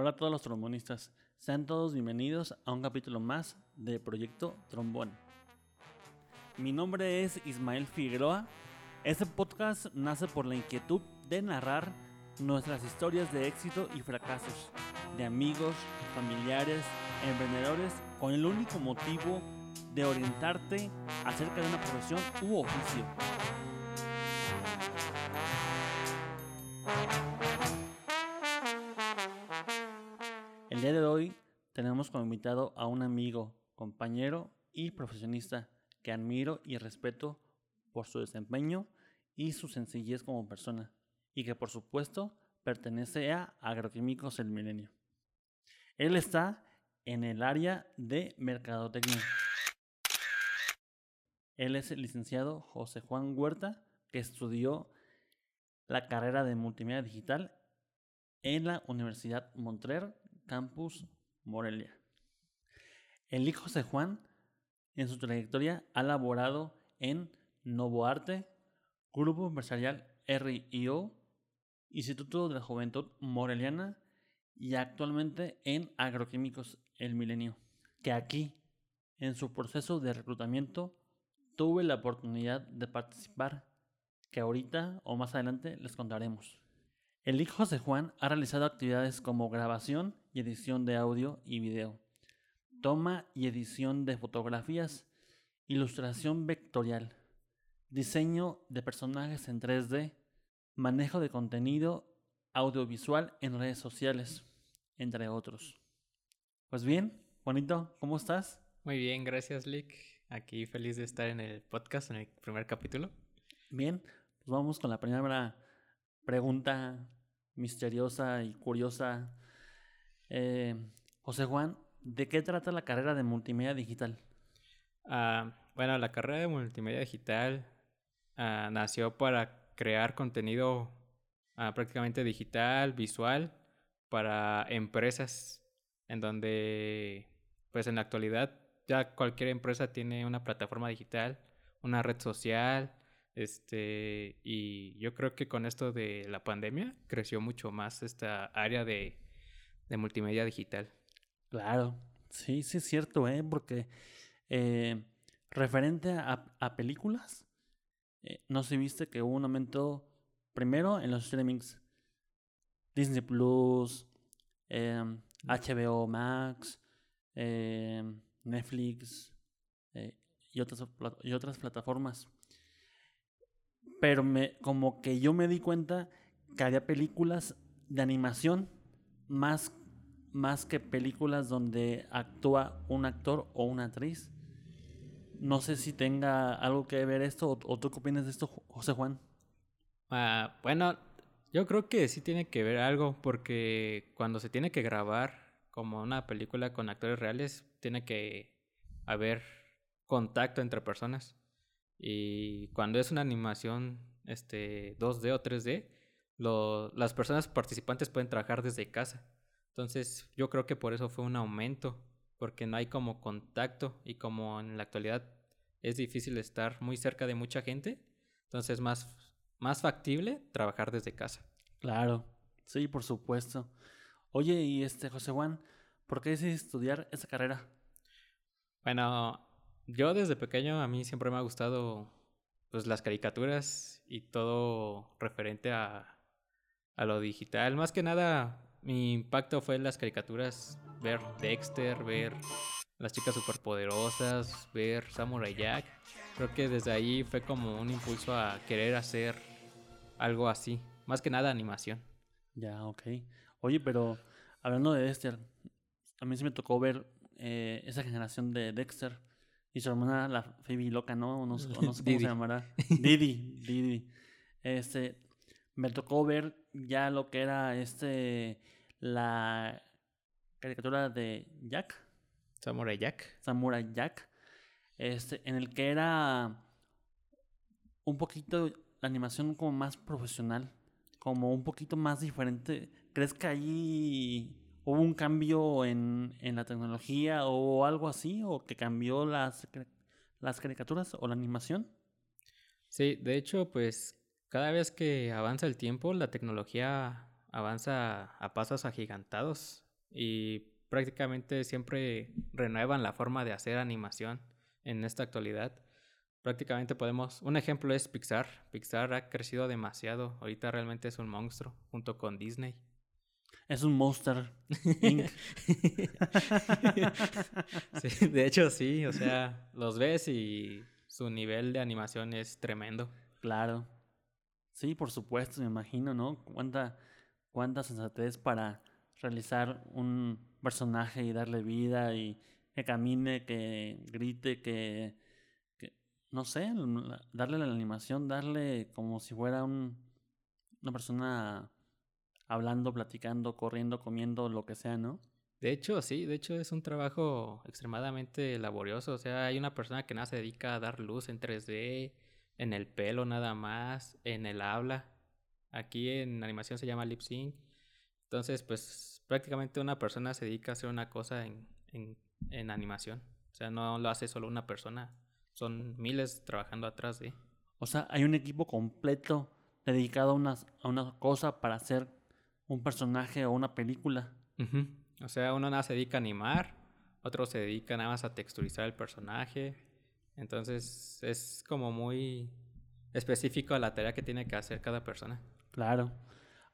Hola a todos los trombonistas, sean todos bienvenidos a un capítulo más de Proyecto Trombón. Mi nombre es Ismael Figueroa. Este podcast nace por la inquietud de narrar nuestras historias de éxito y fracasos, de amigos, familiares, emprendedores, con el único motivo de orientarte acerca de una profesión u oficio. Tenemos como invitado a un amigo, compañero y profesionista que admiro y respeto por su desempeño y su sencillez como persona, y que por supuesto pertenece a Agroquímicos El Milenio. Él está en el área de mercadotecnia. Él es el licenciado José Juan Huerta, que estudió la carrera de multimedia digital en la Universidad Montreal, Campus Morelia. El hijo José Juan, en su trayectoria, ha laborado en Novo Arte, Grupo Empresarial RIO, Instituto de la Juventud Moreliana y actualmente en Agroquímicos El Milenio, que aquí, en su proceso de reclutamiento, tuve la oportunidad de participar, que ahorita o más adelante les contaremos. El hijo de Juan ha realizado actividades como grabación y edición de audio y video, toma y edición de fotografías, ilustración vectorial, diseño de personajes en 3D, manejo de contenido audiovisual en redes sociales, entre otros. Pues bien, Juanito, ¿cómo estás? Muy bien, gracias, Lick. Aquí feliz de estar en el podcast, en el primer capítulo. Bien, pues vamos con la primera pregunta misteriosa y curiosa. Eh, José Juan, ¿de qué trata la carrera de multimedia digital? Uh, bueno, la carrera de multimedia digital uh, nació para crear contenido uh, prácticamente digital, visual, para empresas, en donde, pues en la actualidad, ya cualquier empresa tiene una plataforma digital, una red social, este, y yo creo que con esto de la pandemia creció mucho más esta área de, de multimedia digital. Claro, sí, sí es cierto, ¿eh? porque eh, referente a, películas, eh, no se viste que hubo un aumento primero en los streamings, Disney Plus, eh, HBO Max, eh, Netflix eh, y, otras, y otras plataformas. Pero me, como que yo me di cuenta que había películas de animación más, más que películas donde actúa un actor o una actriz. No sé si tenga algo que ver esto o, tú qué opinas de esto, José Juan. Uh, bueno, yo creo que sí tiene que ver algo porque cuando se tiene que grabar como una película con actores reales, tiene que haber contacto entre personas. Y cuando es una animación este, 2D o 3D, lo, las personas participantes pueden trabajar desde casa. Entonces yo creo que por eso fue un aumento, porque no hay como contacto y como en la actualidad es difícil estar muy cerca de mucha gente, entonces es más, más factible trabajar desde casa. Claro, sí, por supuesto. Oye, y este José Juan, ¿por qué decidiste estudiar esa carrera? Bueno, yo desde pequeño a mí siempre me ha gustado pues las caricaturas y todo referente a, a lo digital. Más que nada, mi impacto fue en las caricaturas, ver Dexter, ver las chicas superpoderosas, ver Samurai Jack. Creo que desde ahí fue como un impulso a querer hacer algo así. Más que nada animación. Ya, ok. Oye, pero hablando de Dexter, a mí sí me tocó ver eh, esa generación de Dexter y su hermana, la Phoebe loca, ¿no? No, sé, no sé cómo se llamará. Didi, Didi. Este, me tocó ver ya lo que era este, la caricatura de Jack. Samurai Jack. Samurai Jack. Este, en el que era un poquito la animación como más profesional, como un poquito más diferente. ¿Crees que ahí hubo un cambio en, en, la tecnología o algo así, o que cambió las, las caricaturas o la animación. Sí, de hecho, pues cada vez que avanza el tiempo, la tecnología avanza a pasos agigantados. y prácticamente siempre renuevan la forma de hacer animación en esta actualidad. Prácticamente podemos, un ejemplo es Pixar. Pixar ha crecido demasiado, ahorita realmente es un monstruo junto con Disney. Es un monster. Inc. sí, de hecho sí, o sea, los ves y su nivel de animación es tremendo. Claro. Sí, por supuesto, me imagino, ¿no? Cuánta, cuánta sensatez para realizar un personaje y darle vida y que camine, que grite, que, que no sé, darle la animación, darle como si fuera un, una persona hablando, platicando, corriendo, comiendo, lo que sea, ¿no? De hecho, sí, de hecho es un trabajo extremadamente laborioso. O sea, hay una persona que nada se dedica a dar luz en 3D, en el pelo nada más, en el habla. Aquí en animación se llama lip sync. Entonces, pues prácticamente una persona se dedica a hacer una cosa en, en, animación. O sea, no lo hace solo una persona. Son miles trabajando atrás de. O sea, hay un equipo completo dedicado a una, a una cosa para hacer un personaje o una película. O sea, uno nada se dedica a animar, otro se dedica nada más a texturizar el personaje. Entonces es como muy específico a la tarea que tiene que hacer cada persona. Claro.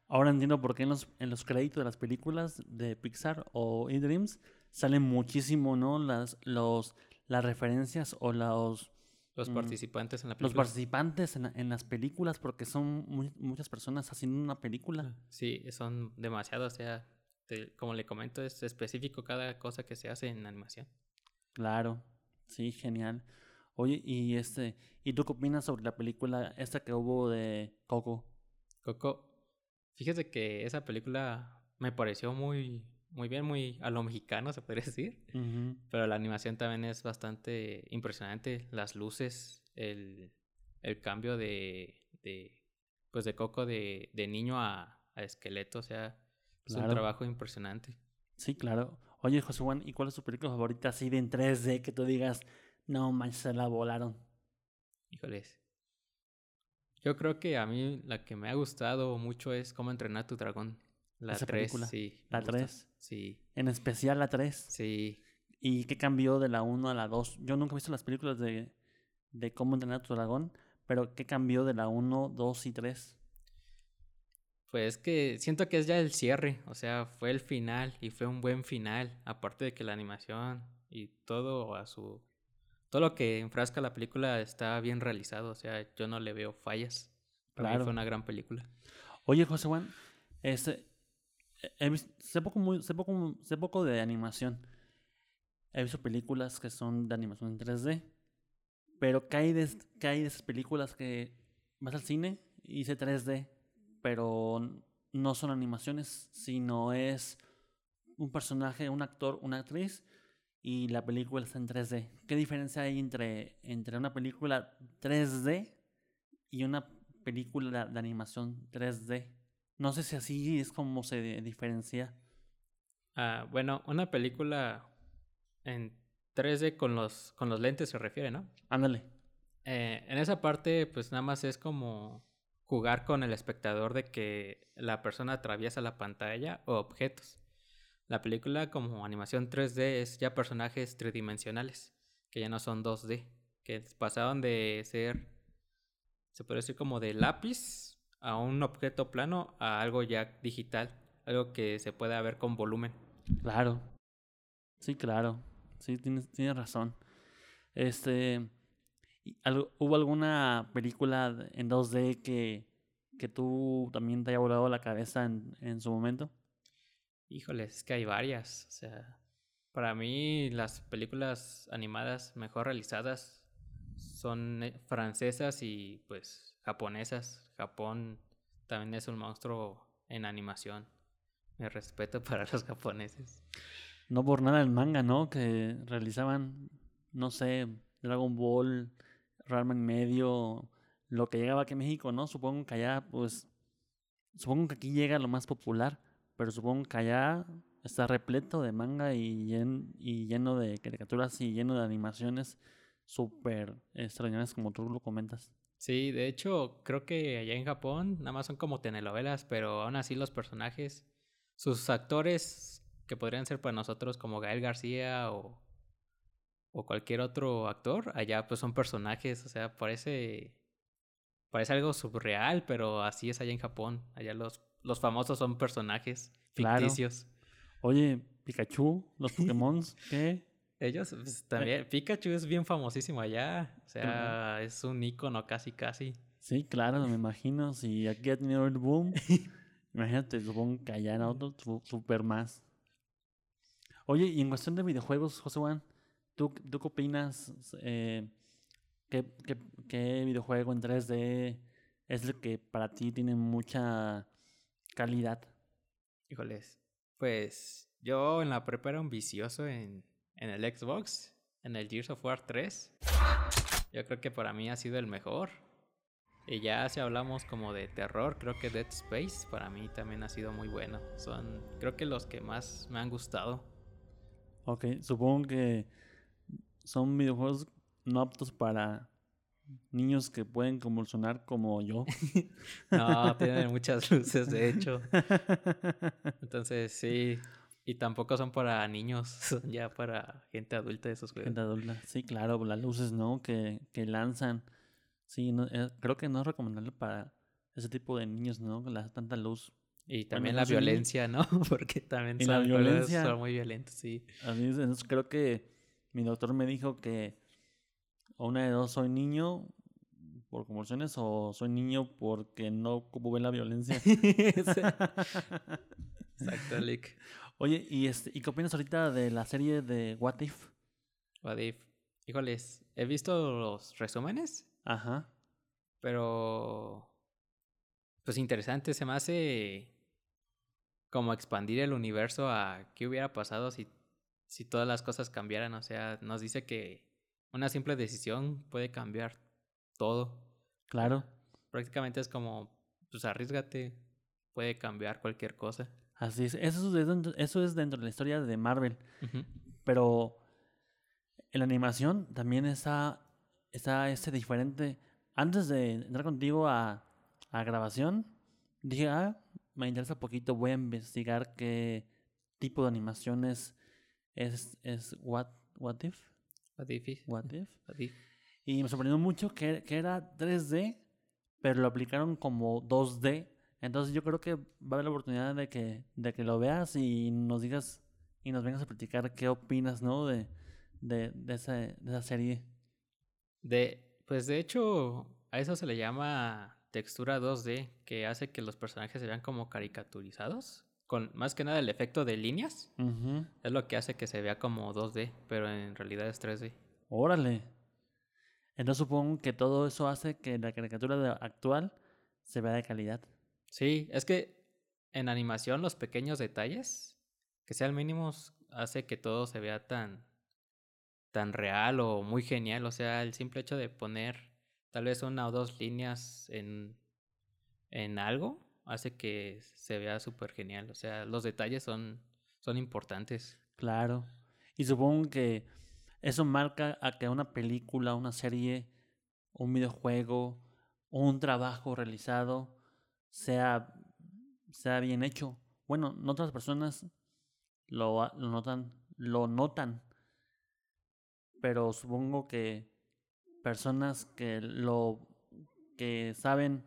Ahora entiendo por qué en los, en los créditos de las películas de Pixar o eDreams salen muchísimo, ¿no? Las, los, las referencias o los... Los mm, participantes en la película. Los participantes en, en las películas, porque son muchas personas haciendo una película. Sí, son demasiados. O sea, como le comento, es específico cada cosa que se hace en animación. Claro, sí, genial. Oye, y este, ¿y tú qué opinas sobre la película esta que hubo de Coco? Coco, Fíjese que esa película me pareció muy, muy bien, muy a lo mexicano, se podría decir. Pero la animación también es bastante impresionante. Las luces, el, el cambio de, de, pues de Coco de, de niño a, a, esqueleto, o sea, es un trabajo impresionante. Sí, claro. Oye, José Juan, ¿y cuál es tu película favorita así de en 3D que tú digas, no manches, se la volaron? Híjoles. Yo creo que a mí la que me ha gustado mucho es Cómo entrenar a tu dragón. La 3, sí. La 3. Sí. En especial la 3. Sí. ¿Y qué cambió de la 1 a la 2? Yo nunca he visto las películas de, de Cómo entrenar a tu dragón, pero ¿qué cambió de la 1, 2 y 3? Pues que siento que es ya el cierre, o sea, fue el final y fue un buen final, aparte de que la animación y todo a su todo lo que enfrasca la película está bien realizado, o sea, yo no le veo fallas. Para claro. mí fue una gran película. Oye, José Juan, este, sé, poco muy, sé, poco, sé poco de animación. He visto películas que son de animación en 3D, pero ¿qué hay de, qué hay de esas películas que vas al cine y hice 3D, pero no son animaciones, sino es un personaje, un actor, una actriz y la película está en 3D. ¿Qué diferencia hay entre, entre una película 3D y una película de animación 3D? No sé si así es como se diferencia. Ah, bueno, una película en 3D con los, con los lentes se refiere, ¿no? Ándale. Eh, en esa parte, pues nada más es como jugar con el espectador de que la persona atraviesa la pantalla o objetos. La película como animación 3D es ya personajes tridimensionales, que ya no son 2D, que pasaron de ser, se puede decir como de lápiz a un objeto plano a algo ya digital, algo que se pueda ver con volumen. Claro. Sí, claro. Sí, tienes, tienes razón. Este, ¿hubo alguna película en 2D que, que tú también te haya volado la cabeza en, en su momento? Híjole, es que hay varias. O sea, para mí las películas animadas mejor realizadas son eh, francesas y pues japonesas. Japón también es un monstruo en animación. Me respeto para los japoneses. No por nada el manga, ¿no? Que realizaban, no sé, Dragon Ball, Ranma medio, lo que llegaba aquí a México, ¿no? Supongo que allá, pues, supongo que aquí llega lo más popular pero supongo que allá está repleto de manga y, lleno de caricaturas y lleno de animaciones súper extrañas como tú lo comentas. Sí, de hecho, creo que allá en Japón nada más son como telenovelas, pero aún así los personajes, sus actores que podrían ser para nosotros como Gael García o, o cualquier otro actor, allá pues son personajes, o sea, parece, parece algo surreal, pero así es allá en Japón. Allá los, los famosos son personajes Claro. ficticios. Oye, Pikachu, los Pokémon, ¿qué? Ellos pues, también, Pikachu es bien famosísimo allá, o sea, es un ícono casi casi. Sí, claro, me imagino. Si aquí ha tenido el boom, imagínate, supongo que allá en otro su- super más. Oye, y en cuestión de videojuegos, José Juan, ¿tú, tú qué opinas? Eh, ¿qué, qué, qué videojuego en 3D es el que para ti tiene mucha calidad? Híjoles, pues yo en la prepa era un vicioso en, en el Xbox, en el Gears of War 3. Yo creo que para mí ha sido el mejor. Y ya si hablamos como de terror, creo que Dead Space para mí también ha sido muy bueno. Son, creo que los que más me han gustado. Ok, supongo que son videojuegos no aptos para niños que pueden convulsionar como yo. No, tienen muchas luces, de hecho. Entonces sí. Y tampoco son para niños, son ya para gente adulta de esos juegos. Gente adulta. Sí, claro, las luces, ¿no? Que, que lanzan. Sí, no, eh, creo que no es recomendable para ese tipo de niños, ¿no? La tanta luz. Y también la violencia, ¿no? Porque también la son, juegos- violencia. son muy violentos, sí. Es, entonces creo que mi doctor me dijo que o una de dos soy niño por convulsiones o soy niño porque no ocupo ver la violencia. Exacto, Lick. Oye, ¿y, este, ¿y qué opinas ahorita de la serie de What If? What if? Híjoles, he visto los resúmenes, Ajá. pero pues interesante, se me hace como expandir el universo a qué hubiera pasado si, si todas las cosas cambiaran. O sea, nos dice que una simple decisión puede cambiar todo. Claro. Prácticamente es como, pues arriesgate, puede cambiar cualquier cosa. Así es. Eso es dentro, eso es dentro de la historia de Marvel. Pero en la animación también está, está este diferente. Antes de entrar contigo a, a grabación, dije, ah, me interesa poquito, voy a investigar qué tipo de animaciones es, es What, what If. What if? What If. What if? Y me sorprendió mucho que, que era 3D, pero lo aplicaron como 2D. Entonces yo creo que va a haber la oportunidad de que, de que lo veas y nos digas y nos vengas a platicar qué opinas, ¿no? De, de, de, esa, de esa serie. De, pues de hecho, a eso se le llama textura 2D, que hace que los personajes se vean como caricaturizados. Con más que nada el efecto de líneas es lo que hace que se vea como 2D, pero en realidad es 3D. Órale. Entonces supongo que todo eso hace que la caricatura actual se vea de calidad. Sí, es que en animación los pequeños detalles, que sean mínimos, hace que todo se vea tan, tan real o muy genial. O sea, el simple hecho de poner tal vez una o dos líneas en, en algo hace que se vea súper genial. O sea, los detalles son, son importantes. Claro. Y supongo que eso marca a que una película, una serie, un videojuego, un trabajo realizado sea, sea bien hecho. Bueno, no otras personas lo, lo notan, lo notan. Pero supongo que personas que lo que saben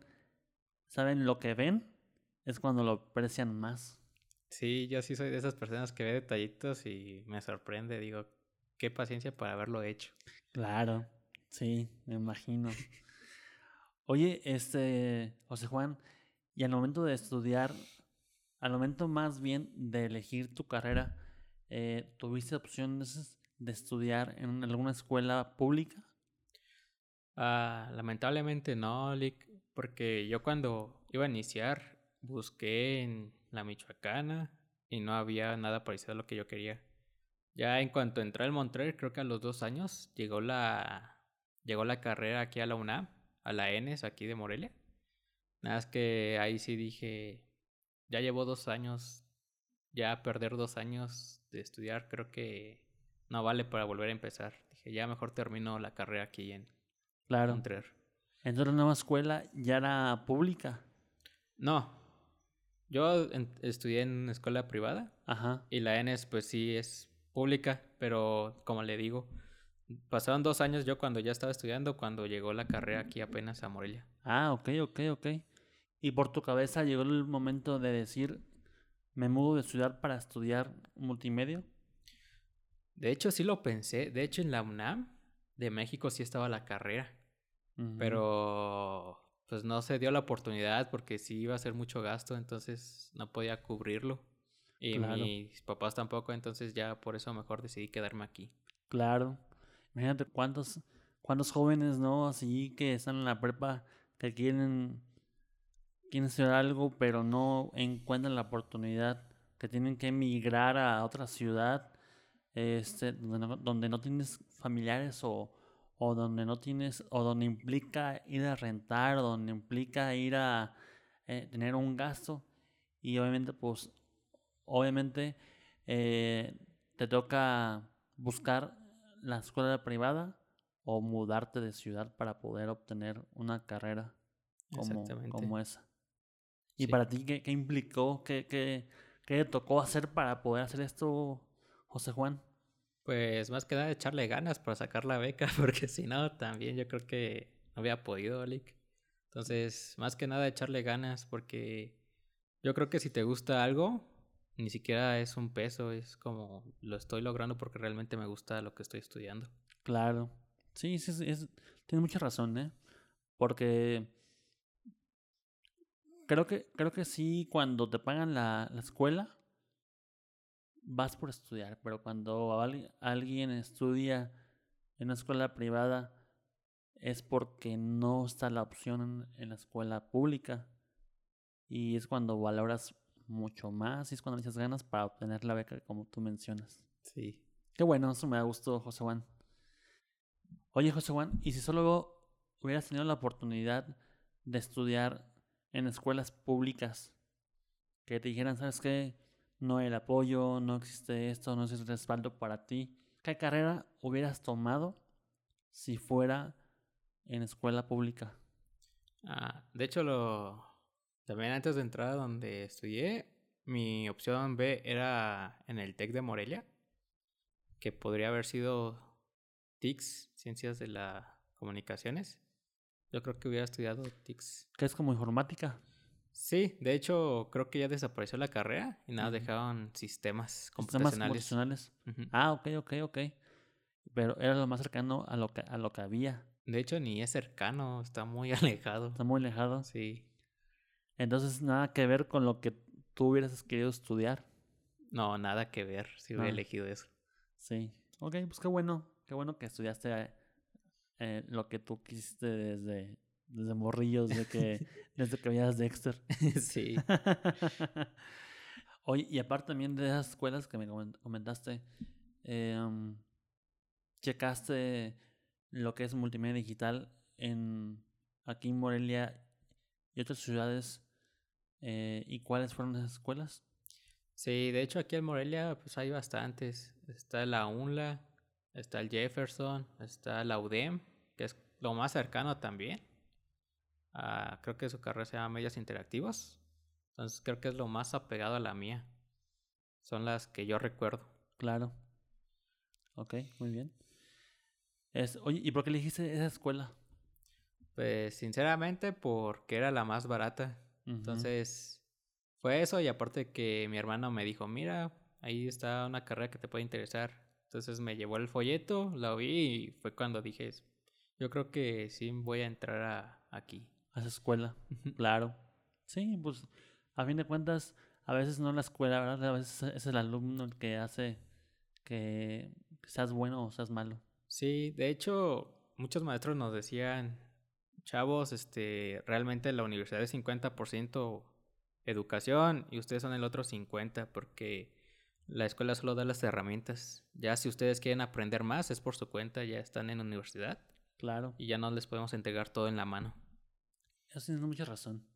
saben lo que ven es cuando lo aprecian más. Sí, yo sí soy de esas personas que ve detallitos y me sorprende. Digo, qué paciencia para haberlo hecho. Claro, sí, me imagino. Oye, este, José Juan, y al momento de estudiar, al momento más bien de elegir tu carrera, eh, ¿tuviste opciones de estudiar en alguna escuela pública? Ah, lamentablemente no, Lick, porque yo cuando iba a iniciar busqué en la Michoacana y no había nada parecido a lo que yo quería. Ya en cuanto entré al Montreal, creo que a los dos años llegó la llegó la carrera aquí a la UNAM, a la ENES aquí de Morelia. Nada más que ahí sí dije, ya llevo dos años, ya perder dos años de estudiar creo que no vale para volver a empezar. Dije, ya mejor termino la carrera aquí en Claro. Montreal. Entonces la nueva escuela ya era pública. No. Yo en- estudié en una escuela privada Ajá. y la ENES pues sí es pública, pero como le digo, pasaron dos años yo cuando ya estaba estudiando, cuando llegó la carrera aquí apenas a Morelia. Ah, ok, ok, ok. Y por tu cabeza llegó el momento de decir, me mudo de ciudad para estudiar multimedia. De hecho sí lo pensé, de hecho en la UNAM de México sí estaba la carrera, Pero pues no se dio la oportunidad porque sí iba a ser mucho gasto, entonces no podía cubrirlo. Y Claro. mis papás tampoco, entonces ya por eso mejor decidí quedarme aquí. Claro. Imagínate cuántos, cuántos jóvenes, ¿no? Así que están en la prepa que quieren, quieren estudiar algo, pero no encuentran la oportunidad, que tienen que emigrar a otra ciudad, este, donde no, donde no tienes familiares o, o donde no tienes, o donde implica ir a rentar, o donde implica ir a eh, tener un gasto. Y obviamente, pues, obviamente eh, te toca buscar la escuela privada o mudarte de ciudad para poder obtener una carrera como, como esa. ¿Y Sí. para ti qué, qué implicó? ¿Qué, qué, qué te tocó hacer para poder hacer esto, José Juan? Pues más que nada echarle ganas para sacar la beca, porque si no, también yo creo que no había podido, Lick. Entonces, más que nada echarle ganas, porque yo creo que si te gusta algo, ni siquiera es un peso, es como lo estoy logrando porque realmente me gusta lo que estoy estudiando. Claro. Sí, sí, es, tienes mucha razón, ¿eh? Porque creo que, creo que sí, cuando te pagan la, la escuela, vas por estudiar, pero cuando al- alguien estudia en una escuela privada, es porque no está la opción en, en la escuela pública. Y es cuando valoras mucho más y es cuando le echas ganas para obtener la beca, como tú mencionas. Sí. Qué bueno, eso me da gusto, José Juan. Oye, José Juan, ¿y si solo hubieras tenido la oportunidad de estudiar en escuelas públicas que te dijeran, ¿sabes qué? No el apoyo, no existe esto, no existe respaldo para ti. ¿Qué carrera hubieras tomado si fuera en escuela pública? Ah, de hecho, lo también antes de entrar a donde estudié, mi opción B era en el TEC de Morelia, que podría haber sido TICS, Ciencias de las Comunicaciones. Yo creo que hubiera estudiado TICS. ¿Qué es como informática? Sí, de hecho, creo que ya desapareció la carrera y nada, Ujú. dejaron sistemas Sistemas computacionales. Ah, ok, ok, ok. Pero era lo más cercano a lo que, a lo que había. De hecho, ni es cercano, está muy alejado. Está muy alejado. Sí. Entonces, nada que ver con lo que tú hubieras querido estudiar. No, nada que ver si hubiera Ah. elegido eso. Sí. Ok, pues qué bueno. Qué bueno que estudiaste eh, eh, lo que tú quisiste desde, desde morrillos, desde que, desde que veías Dexter. sí. Oye, y aparte también de esas escuelas que me comen- comentaste, em, checaste lo que es multimedia digital en aquí en Morelia y otras ciudades. eh, ¿Y cuáles fueron esas escuelas? Sí, de hecho aquí en Morelia pues hay bastantes. Está la UNLA, está el Jefferson, está la UDEM, que es lo más cercano también. Ah, creo que su carrera se llama Medios Interactivos. Entonces creo que es lo más apegado a la mía. Son las que yo recuerdo. Claro. Ok, muy bien. Es, oye, ¿y por qué elegiste esa escuela? Pues sinceramente porque era la más barata. Entonces fue eso y aparte que mi hermano me dijo, mira, ahí está una carrera que te puede interesar. Entonces me llevó el folleto, la vi y fue cuando dije, yo creo que sí voy a entrar a, aquí. A esa escuela, claro. Sí, pues a fin de cuentas, a veces no la escuela, ¿verdad? A veces es el alumno el que hace que seas bueno o seas malo. Sí, de hecho, muchos maestros nos decían, chavos, este, realmente la universidad es 50% educación y ustedes son el otro 50% porque la escuela solo da las herramientas. Ya si ustedes quieren aprender más es por su cuenta, ya están en la universidad Claro. y ya no les podemos entregar todo en la mano. Eso tienes mucha razón.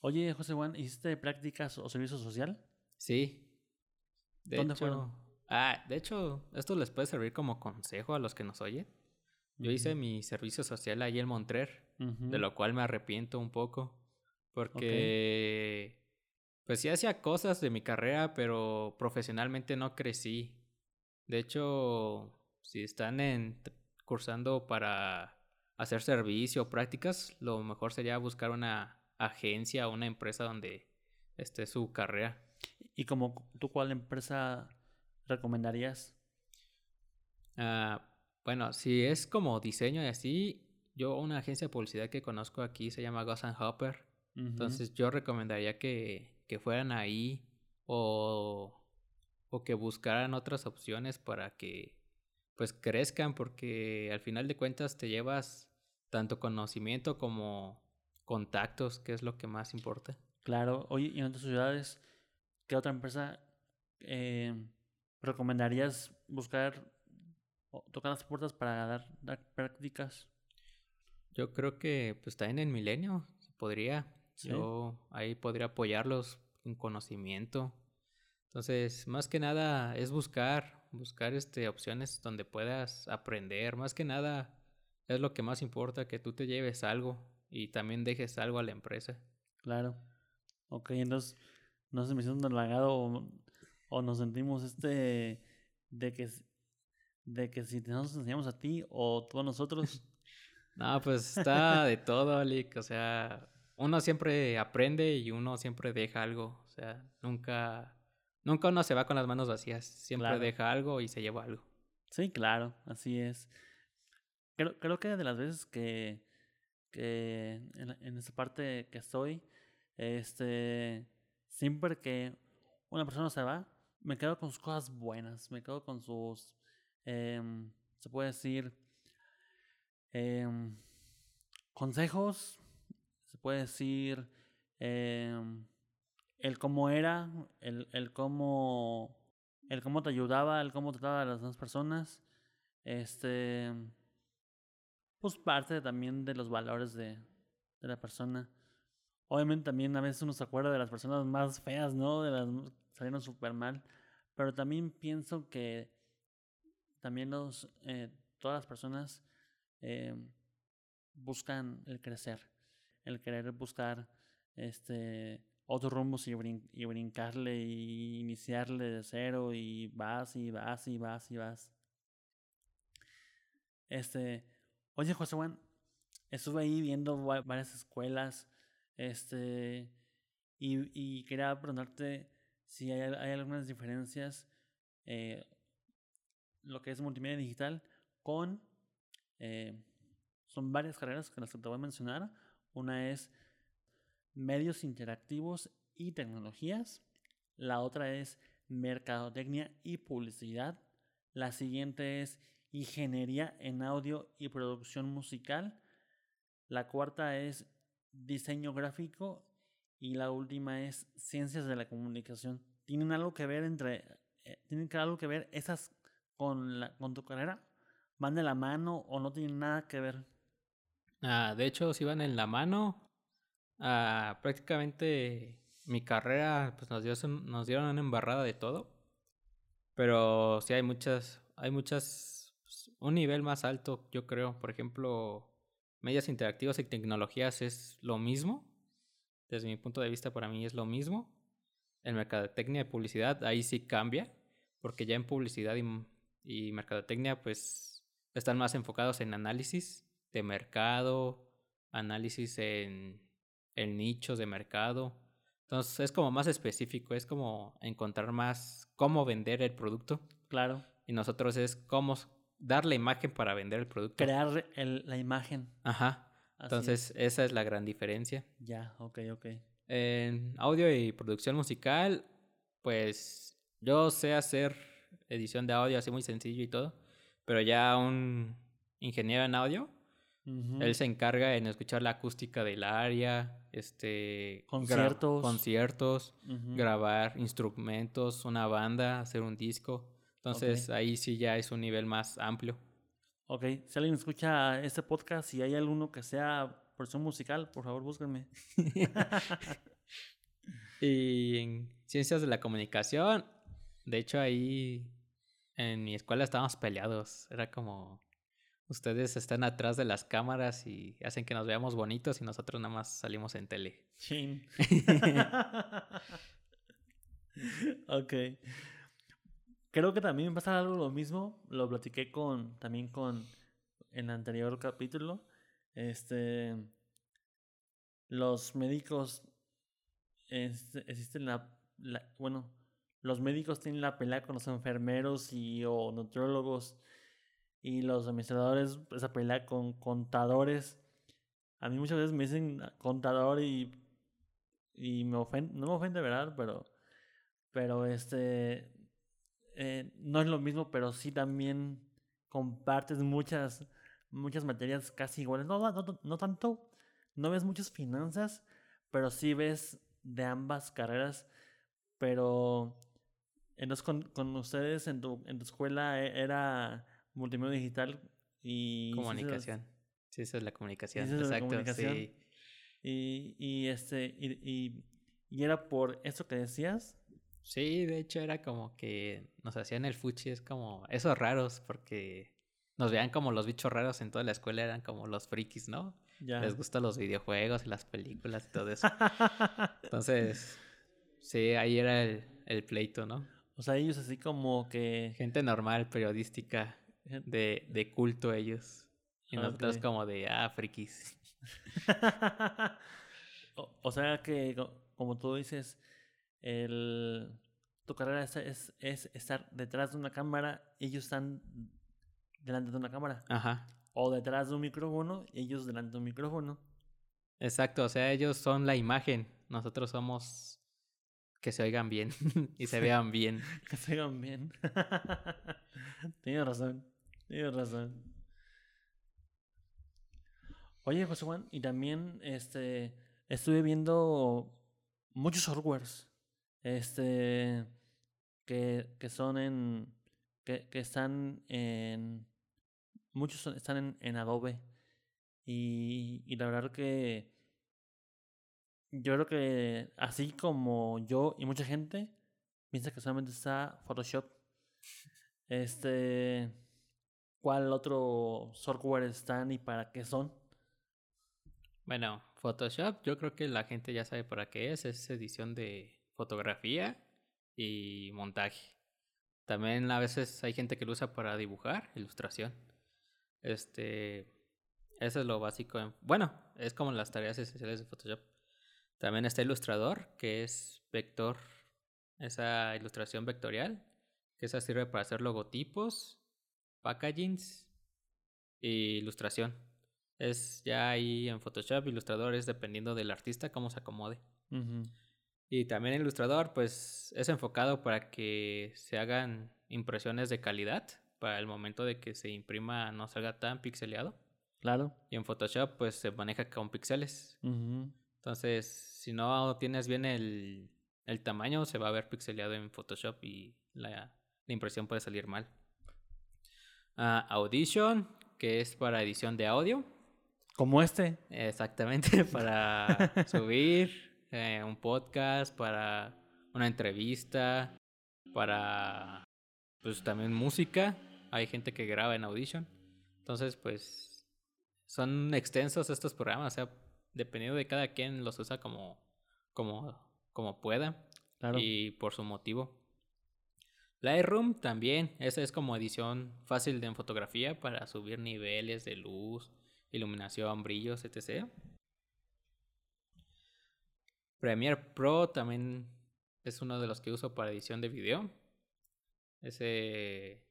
Oye, José Juan, ¿hiciste prácticas o servicio social? Sí. De ¿Dónde hecho, fueron? Ah, de hecho, esto les puede servir como consejo a los que nos oyen. Yo hice mi servicio social ahí en Montrer. de lo cual me arrepiento un poco porque Pues sí hacía cosas de mi carrera, pero profesionalmente no crecí. De hecho, si están en, cursando para hacer servicio o prácticas, lo mejor sería buscar una agencia o una empresa donde esté su carrera. ¿Y como tú cuál empresa recomendarías? Ah, bueno, si es como diseño y así, yo una agencia de publicidad que conozco aquí se llama Goss Hopper. Entonces yo recomendaría que, que fueran ahí o, o que buscaran otras opciones para que pues crezcan porque al final de cuentas te llevas tanto conocimiento como contactos, que es lo que más importa. Claro, oye, y en otras ciudades, ¿qué otra empresa eh, recomendarías buscar tocar las puertas para dar, dar, prácticas? Yo creo que pues también en Milenio se podría. Yo ahí podría apoyarlos en conocimiento. Entonces, más que nada es buscar, buscar este opciones donde puedas aprender. Más que nada es lo que más importa, que tú te lleves algo y también dejes algo a la empresa. Claro. Ok, entonces no se me siente un halagado o, o nos sentimos este de que de que si nos enseñamos a ti o tú a nosotros. no, pues está de todo, Alic. O sea, uno siempre aprende y uno siempre deja algo. O sea, nunca, nunca uno se va con las manos vacías. Siempre deja algo y se lleva algo. Sí, claro, así es. Creo, creo que de las veces que, que en, en esa parte que estoy, este, siempre que una persona se va, me quedo con sus cosas buenas, me quedo con sus Em, se puede decir, em, consejos, se puede decir em, el cómo era, el, el cómo el cómo te ayudaba, el cómo trataba a las demás personas, este, pues parte también de los valores de, de la persona. Obviamente también a veces uno se acuerda de las personas más feas, ¿no? De las que salieron súper mal. Pero también pienso que también los, eh, todas las personas eh, buscan el crecer, el querer buscar este otros rumbos y, y brincarle y iniciarle de cero y vas y vas y vas y vas. Este, oye José Juan, estuve ahí viendo varias escuelas, este, y, quería preguntarte si hay, hay algunas diferencias eh, lo que es multimedia digital con... Eh, son varias carreras que las que te voy a mencionar. Una es medios interactivos y tecnologías. La otra es mercadotecnia y publicidad. La siguiente es ingeniería en audio y producción musical. La cuarta es diseño gráfico y la última es ciencias de la comunicación. Tienen algo que ver entre eh, tienen algo que ver esas con, la, con tu carrera? ¿Van de la mano o no tienen nada que ver? Ah, de hecho, si van en la mano. Ah, prácticamente mi carrera pues nos, dio, nos dieron una embarrada de todo. Pero sí hay muchas, hay muchas, un nivel más alto, yo creo. Por ejemplo, medios interactivos y tecnologías es lo mismo. Desde mi punto de vista, para mí es lo mismo. En mercadotecnia y publicidad, ahí sí cambia. Porque ya en publicidad y y mercadotecnia pues están más enfocados en análisis de mercado, análisis en, en nichos de mercado. Entonces es como más específico, es como encontrar más cómo vender el producto. Claro. Y nosotros es cómo dar la imagen para vender el producto. Crear el, la imagen. Ajá. Entonces esa es la gran diferencia. Ya, ok, ok. En audio y producción musical, pues yo sé hacer edición de audio así muy sencillo y todo, pero ya un ingeniero en audio, él se encarga en escuchar la acústica del área, este conciertos, conciertos grabar instrumentos, una banda, hacer un disco. Entonces ahí sí ya es un nivel más amplio. Ok, si alguien escucha este podcast y hay alguno que sea porción musical, por favor búsquenme. y en ciencias de la comunicación, de hecho ahí en mi escuela estábamos peleados. Era como, ustedes están atrás de las cámaras y hacen que nos veamos bonitos y nosotros nada más salimos en tele. ok. Creo que también pasa algo lo mismo. Lo platiqué con también con en el anterior capítulo. Este los médicos existen la, bueno, los médicos tienen la pelea con los enfermeros y o nutriólogos y los administradores esa pelea con contadores. A mí muchas veces me dicen contador y y me ofende, no me ofende, ¿verdad? Pero pero este eh, no es lo mismo, pero sí también compartes muchas muchas materias casi iguales. No, no, no tanto no ves muchas finanzas, pero sí ves de ambas carreras. Pero entonces con, con ustedes en tu, en tu escuela e, era multimedia digital y... Comunicación. Sí, esa es la comunicación. Exacto, Sí. Y, y, este, y, y, era por eso que decías. Sí, de hecho era como que nos hacían el fuchi, es como esos raros, porque nos veían como los bichos raros en toda la escuela, eran como los frikis, ¿no? Les gustan los videojuegos y las películas y todo eso. Entonces, sí, ahí era el, el, pleito, ¿no? O sea, ellos así como que... Gente normal, periodística, de, de culto ellos. Y nosotros como de, ah, frikis. o, sea que, como tú dices, el, tu carrera es, es, es estar detrás de una cámara, ellos están delante de una cámara. Ajá o detrás de un micrófono ellos delante de un micrófono. Exacto, o sea, ellos son la imagen, nosotros somos que se oigan bien y se vean bien. que se oigan bien. tienes razón, tienes razón. Oye, José Juan, y también este estuve viendo muchos softwares este que, que son en que, que están en muchos están en, en Adobe. Y, y la verdad que yo creo que así como yo y mucha gente piensa que solamente está Photoshop. Este, ¿cuál otro software están y para qué son? Bueno, Photoshop, yo creo que la gente ya sabe para qué es, es edición de fotografía y montaje. También a veces hay gente que lo usa para dibujar, ilustración. Este, eso es lo básico. Bueno, es como las tareas esenciales de Photoshop. También está Ilustrador, que es vector, esa ilustración vectorial, que esa sirve para hacer logotipos, packagings y ilustración. Es ya ahí en Photoshop, Ilustrador es dependiendo del artista cómo se acomode. Y también Ilustrador, pues es enfocado para que se hagan impresiones de calidad para el momento de que se imprima no salga tan pixeleado. Claro. Y en Photoshop pues se maneja con píxeles. Entonces, si no tienes bien el, el, tamaño, se va a ver pixeleado en Photoshop y la, la impresión puede salir mal. Uh, Audition, que es para edición de audio. Como este. Exactamente, para subir eh, un podcast, para una entrevista, para pues también música hay gente que graba en Audition. Entonces, pues son extensos estos programas, o sea, dependiendo de cada quien los usa como, como, como pueda y por su motivo. Lightroom también, esa es como edición fácil de en fotografía para subir niveles de luz, iluminación, brillos, etc. Premiere Pro también es uno de los que uso para edición de video. Ese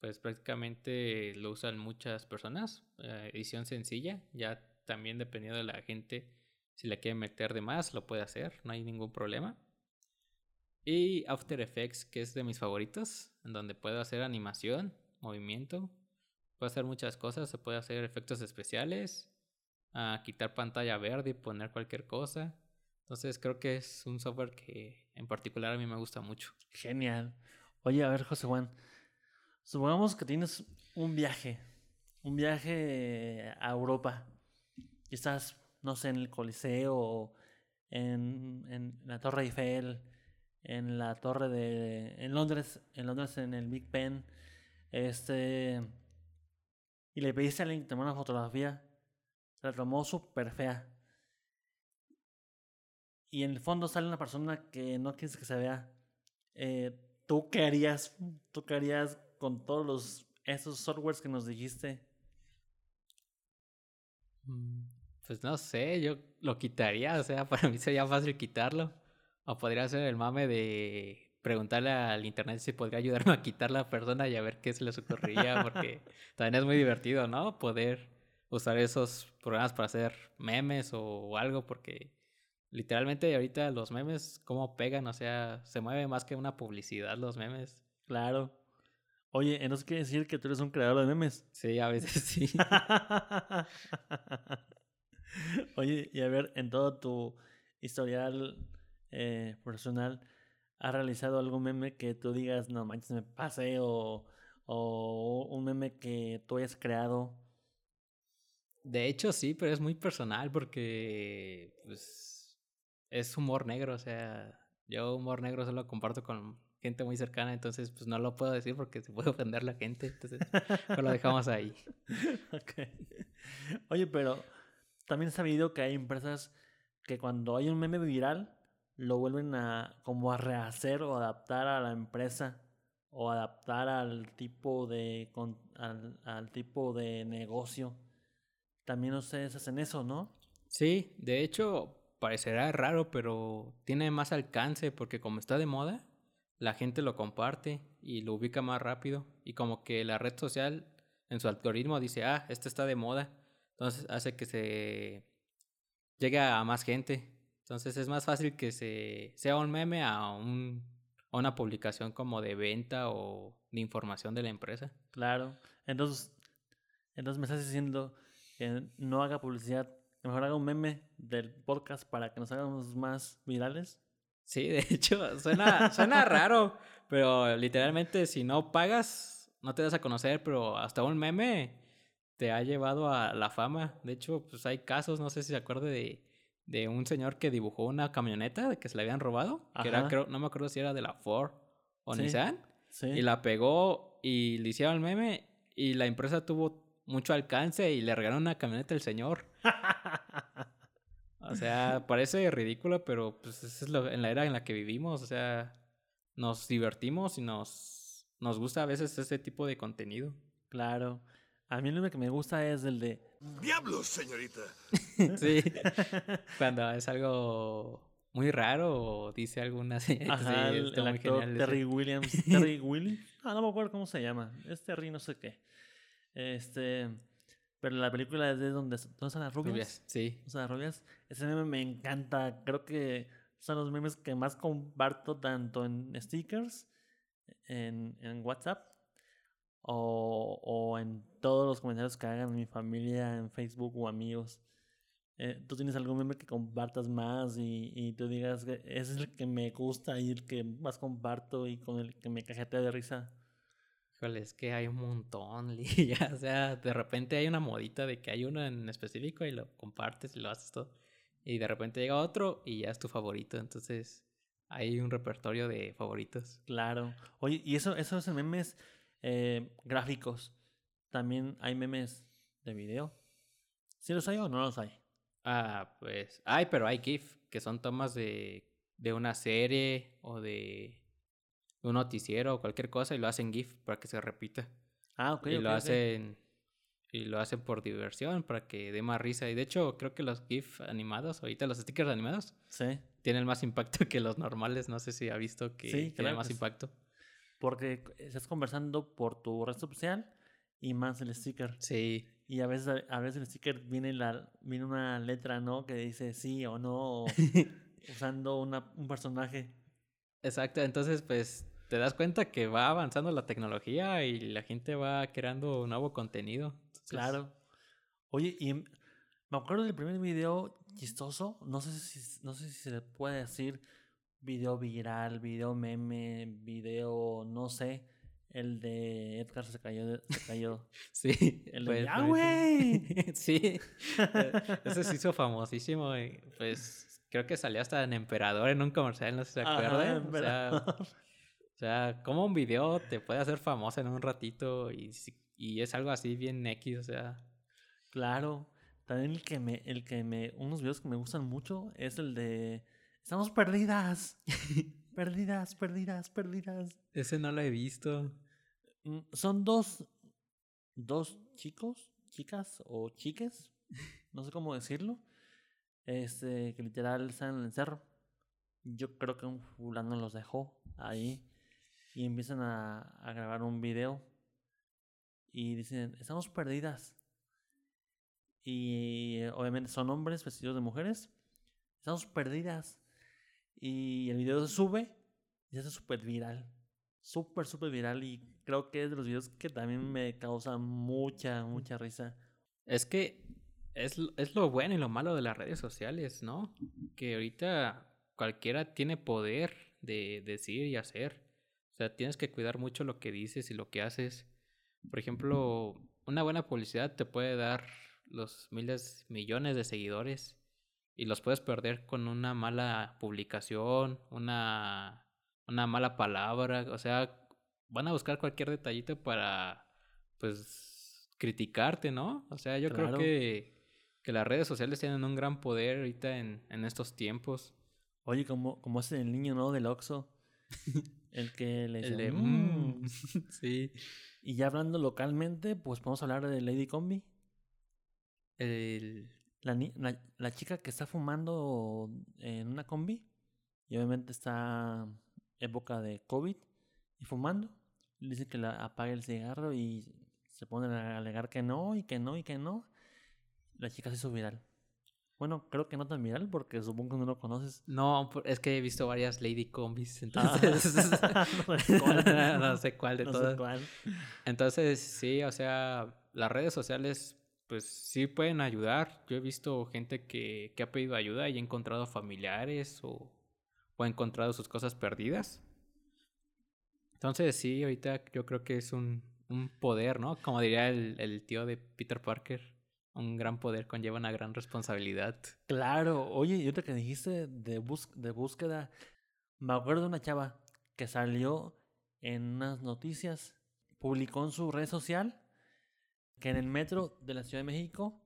pues prácticamente lo usan muchas personas. Eh, edición sencilla, ya también dependiendo de la gente, si la quiere meter de más, lo puede hacer, no hay ningún problema. Y After Effects, que es de mis favoritos, en donde puedo hacer animación, movimiento, puedo hacer muchas cosas, se puede hacer efectos especiales, a quitar pantalla verde y poner cualquier cosa. Entonces creo que es un software que en particular a mí me gusta mucho. Genial. Oye, a ver, José Juan, Supongamos que tienes un viaje, un viaje a Europa. Y estás, no sé, en el Coliseo, en, en la Torre Eiffel, en la Torre de. en Londres, en Londres en el Big Ben. Este. Y le pediste a alguien que tomara una fotografía. La tomó súper fea. Y en el fondo sale una persona que no quieres que se vea. Eh, ¿Tú qué harías? ¿Tú qué harías con todos los esos softwares que nos dijiste? Mm, pues no sé, yo lo quitaría, o sea, para mí sería fácil quitarlo. O podría ser el mame de preguntarle al internet si podría ayudarme a quitar la persona y a ver qué se les ocurriría, porque también es muy divertido, ¿no? Poder usar esos programas para hacer memes o algo, porque literalmente ahorita los memes, ¿cómo pegan? O sea, se mueve más que una publicidad los memes. Claro. Oye, ¿no quiere decir que tú eres un creador de memes? Sí, a veces sí. Oye, y a ver, en todo tu historial eh, personal, ¿has realizado algún meme que tú digas, no manches, me pasé? O, o un meme que tú hayas creado. De hecho, sí, pero es muy personal porque pues, es humor negro. O sea, yo humor negro solo comparto con gente muy cercana, entonces pues no lo puedo decir porque se puede ofender la gente, entonces pues lo dejamos ahí. ok. Oye, pero también he sabido que hay empresas que cuando hay un meme viral lo vuelven a como a rehacer o adaptar a la empresa o adaptar al tipo de al, al tipo de negocio. También ustedes hacen eso, ¿no? Sí, de hecho parecerá raro, pero tiene más alcance porque como está de moda, la gente lo comparte y lo ubica más rápido. Y como que la red social en su algoritmo dice, ah, esto está de moda. Entonces hace que se llegue a más gente. Entonces es más fácil que se sea un meme a, un, una publicación como de venta o de información de la empresa. Claro. Entonces, entonces me estás diciendo que no haga publicidad, mejor haga un meme del podcast para que nos hagamos más virales. Sí, de hecho, suena, suena raro, pero literalmente si no pagas, no te das a conocer, pero hasta un meme te ha llevado a la fama. De hecho, pues hay casos, no sé si se acuerde de, de un señor que dibujó una camioneta que se le habían robado, que era, creo, no me acuerdo si era de la Ford o Nissan, y la pegó y le hicieron el meme y la empresa tuvo mucho alcance y le regalaron una camioneta al señor. O sea, parece ridículo, pero pues es lo, en la era en la que vivimos. O sea, nos divertimos y nos, nos gusta a veces ese tipo de contenido. Claro. A mí lo que me gusta es el de... ¡Diablos, señorita! sí. Cuando es algo muy raro o dice alguna señorita. Ajá, el, actor Terry Williams. ¿Terry Williams? Ah, no me acuerdo cómo se llama. Es Terry no sé qué. Este... Pero la película es de donde, ¿dónde están las rubias? rubias sí. O sea, las rubias. Ese meme me encanta. Creo que son los memes que más comparto tanto en stickers, en, en WhatsApp, o, o, en todos los comentarios que hagan mi familia en Facebook o amigos. Eh, ¿Tú tienes algún meme que compartas más y, y tú digas que ese es el que me gusta y el que más comparto y con el que me cajetea de risa? Es que hay un montón. O sea, de repente hay una modita de que hay uno en específico y lo compartes y lo haces todo. Y de repente llega otro y ya es tu favorito. Entonces, hay un repertorio de favoritos. Claro. Oye, y eso, eso es en memes eh, gráficos. También hay memes de video. ¿Sí los hay o no los hay? Ah, pues hay, pero hay GIF, que son tomas de, de una serie o de un noticiero o cualquier cosa y lo hacen GIF para que se repita. Ah, ok. Y lo hacen y lo hacen por diversión para que dé más risa. Y de hecho, creo que los GIF animados, ahorita los stickers animados, sí. tienen más impacto que los normales. No sé si ha visto que sí, tienen más impacto. Porque estás conversando por tu red social y más el sticker. Sí. Y a veces, a veces el sticker viene, la, viene una letra, ¿no? Que dice sí o no, usando una, un personaje. Exacto, entonces pues te das cuenta que va avanzando la tecnología y la gente va creando nuevo contenido. Claro. Oye, y me acuerdo del primer video chistoso, no sé si, no sé si se le puede decir video viral, video meme, video, no sé, el de Edgar se cayó. Se cayó. sí. El de, ¡Ah, güey! sí. Ese se hizo famosísimo. Y pues creo que salió hasta en Emperador en un comercial, no sé si se acuerdan. o sea, sea, como un video te puede hacer famoso en un ratito y, y es algo así bien X, o sea. Claro. También el que me, el que me, unos videos que me gustan mucho es el de estamos perdidas. perdidas, perdidas, perdidas. Ese no lo he visto. Mm, Son dos, dos chicos, chicas o chiques, no sé cómo decirlo, este, que literal están en el cerro. Yo creo que un fulano los dejó ahí y empiezan a, a grabar un video y dicen, estamos perdidas. Y eh, obviamente son hombres vestidos de mujeres. Estamos perdidas. Y el video se sube y se hace súper viral. Súper, súper viral. Y creo que es de los videos que también me causa mucha, mucha risa. Es que es, es lo bueno y lo malo de las redes sociales, ¿no? Que ahorita cualquiera tiene poder de decir y hacer. O sea, tienes que cuidar mucho lo que dices y lo que haces. Por ejemplo, una buena publicidad te puede dar los miles, millones de seguidores y los puedes perder con una mala publicación, una, una mala palabra. O sea, van a buscar cualquier detallito para, pues, criticarte, ¿no? O sea, yo Claro. creo que, que las redes sociales tienen un gran poder ahorita en, en estos tiempos. Oye, como, como es el niño, ¿no? Del Oxxo. El que le dice, El de... "Mm". "Mm". sí. Y ya hablando localmente, pues podemos hablar de Lady Combi. El... La, la, la chica que está fumando en una combi. Y obviamente está época de COVID. Y fumando. Le dice que la apague el cigarro y se ponen a alegar que no, y que no, y que no. La chica se hizo viral. Bueno, creo que no tan viral porque supongo que no lo conoces. No, es que he visto varias Lady Combis, Ah, entonces... no sé cuál. no sé cuál de No sé todas. cuál. Entonces, sí, o sea, las redes sociales, pues sí pueden ayudar. Yo he visto gente que, que ha pedido ayuda y ha encontrado familiares o, o ha encontrado sus cosas perdidas. Entonces, sí, ahorita yo creo que es un, un poder, ¿no? Como diría el, el tío de Peter Parker, un gran poder conlleva una gran responsabilidad. Claro, oye, y ahorita que dijiste de, bus de búsqueda, me acuerdo de una chava que salió en unas noticias, publicó en su red social que en el metro de la Ciudad de México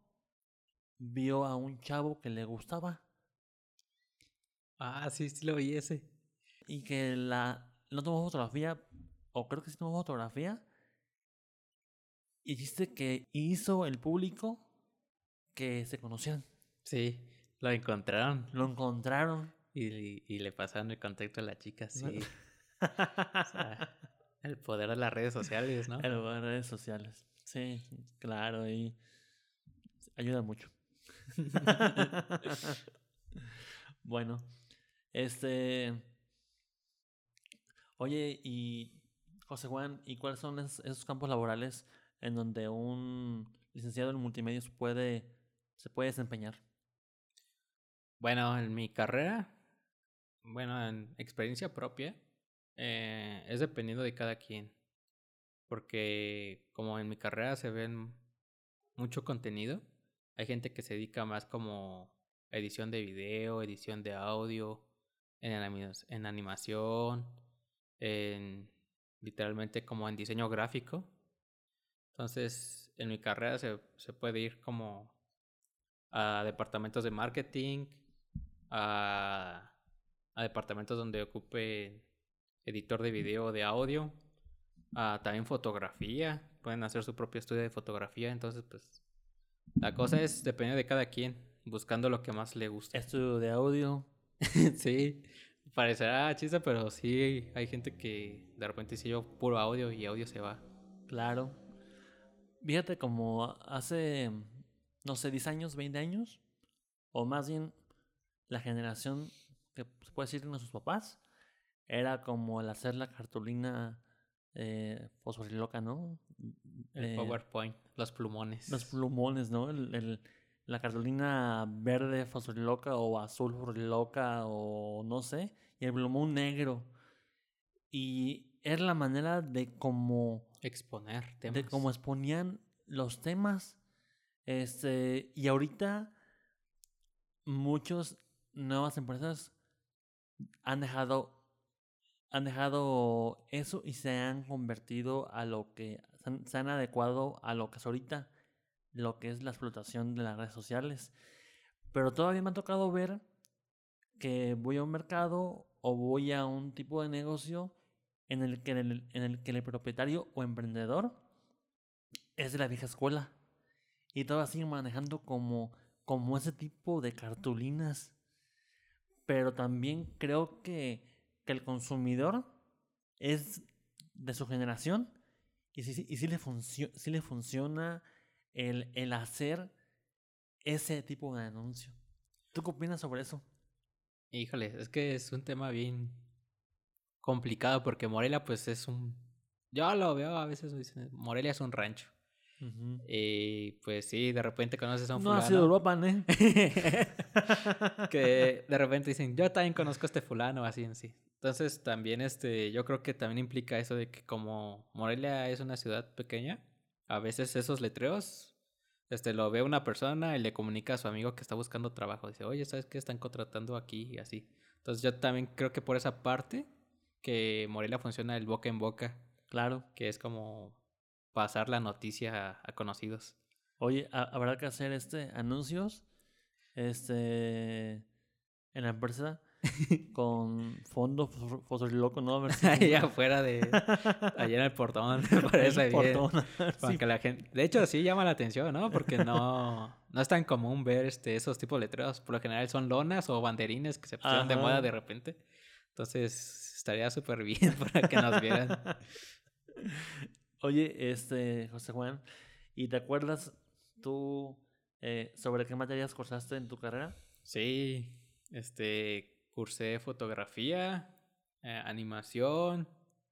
vio a un chavo que le gustaba Ah, sí, sí lo vi ese. y que la no tomó fotografía, o creo que sí tomó fotografía, y dice que hizo el público que se conocían. Sí, lo encontraron Lo encontraron. y, y le pasaron el contacto a la chica, sí. O sea, el poder de las redes sociales, ¿no? En las redes sociales. Sí, claro, y ayuda mucho. bueno, este. Oye, y José Juan, ¿y cuáles son es- esos campos laborales en donde un licenciado en multimedios puede se puede desempeñar? Bueno, en mi carrera, bueno, en experiencia propia, eh, es dependiendo de cada quien. Porque como en mi carrera se ven mucho contenido, hay gente que se dedica más como edición de video, edición de audio, en, en animación, en literalmente como en diseño gráfico. Entonces, en mi carrera se, se puede ir como a departamentos de marketing, a, a departamentos donde ocupe editor de video o de audio, a también fotografía, pueden hacer su propio estudio de fotografía, entonces pues la cosa es depende de cada quien, buscando lo que más le guste. Estudio de audio. sí, parecerá chiste, pero sí hay gente que de repente dice yo puro audio y audio se va. Claro. Fíjate como hace, no sé, 10 años, 20 años, o más bien la generación que se puede decir de nuestros papás, era como el hacer la cartulina eh, fosforiloca, ¿no? El Eh, PowerPoint, los plumones. Los plumones, ¿no? El, el- la cartulina verde fosforiloca o azul fosforiloca o no sé, y el plumón negro. Y era la manera de cómo Exponer temas. de cómo exponían los temas. Este, y ahorita muchas nuevas empresas han dejado han dejado eso y se han convertido a lo que se han, adecuado a lo que es ahorita lo que es la explotación de las redes sociales. Pero todavía me ha tocado ver que voy a un mercado o voy a un tipo de negocio en el que el, en el, que el propietario o emprendedor es de la vieja escuela. Y todo sigue manejando como, como ese tipo de cartulinas. Pero también creo que, que el consumidor es de su generación y sí, y sí le, sí le funciona el, el hacer ese tipo de anuncio. ¿Tú qué opinas sobre eso? Híjole, es que es un tema bien complicado porque Morelia pues es un... Yo lo veo a veces, Morelia es un rancho. Y pues sí, de repente conoces a un no fulano. No ha sido Europa, ¿eh? que de repente dicen, yo también conozco a este fulano, así en sí. Entonces también este, yo creo que también implica eso de que como Morelia es una ciudad pequeña, a veces esos letreos este, lo ve una persona y le comunica a su amigo que está buscando trabajo. Dice, oye, ¿sabes qué? Están contratando aquí y así. Entonces yo también creo que por esa parte que Morelia funciona el boca en boca. Claro. Que es como pasar la noticia a, conocidos. Oye, habrá que hacer este anuncios este en la empresa con fondo loco, ¿no? A ver Ahí afuera de. Allá en el portón. Parece bien. Para que la gente. De hecho, sí llama la atención, ¿no? Porque no. No es tan común ver este, esos tipos de letreros. Por lo general son lonas o banderines que se pusieron de moda de repente. Entonces, estaría súper bien para que nos vieran. Oye, este, José Juan, ¿y te acuerdas tú eh, sobre qué materias cursaste en tu carrera? Sí, este, Cursé fotografía, eh, animación,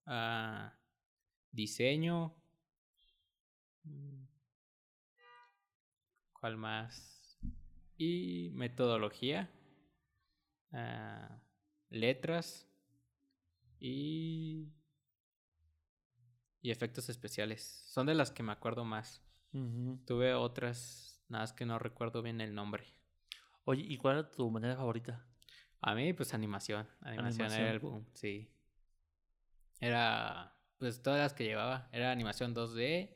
uh, diseño. ¿Cuál más? Y metodología, uh, letras y, y efectos especiales. Son de las que me acuerdo más. Tuve otras, nada más que no recuerdo bien el nombre. Oye, ¿y cuál era tu manera favorita? A mí, pues animación. Animación, era el boom, sí. Era, pues todas las que llevaba. Era animación 2D,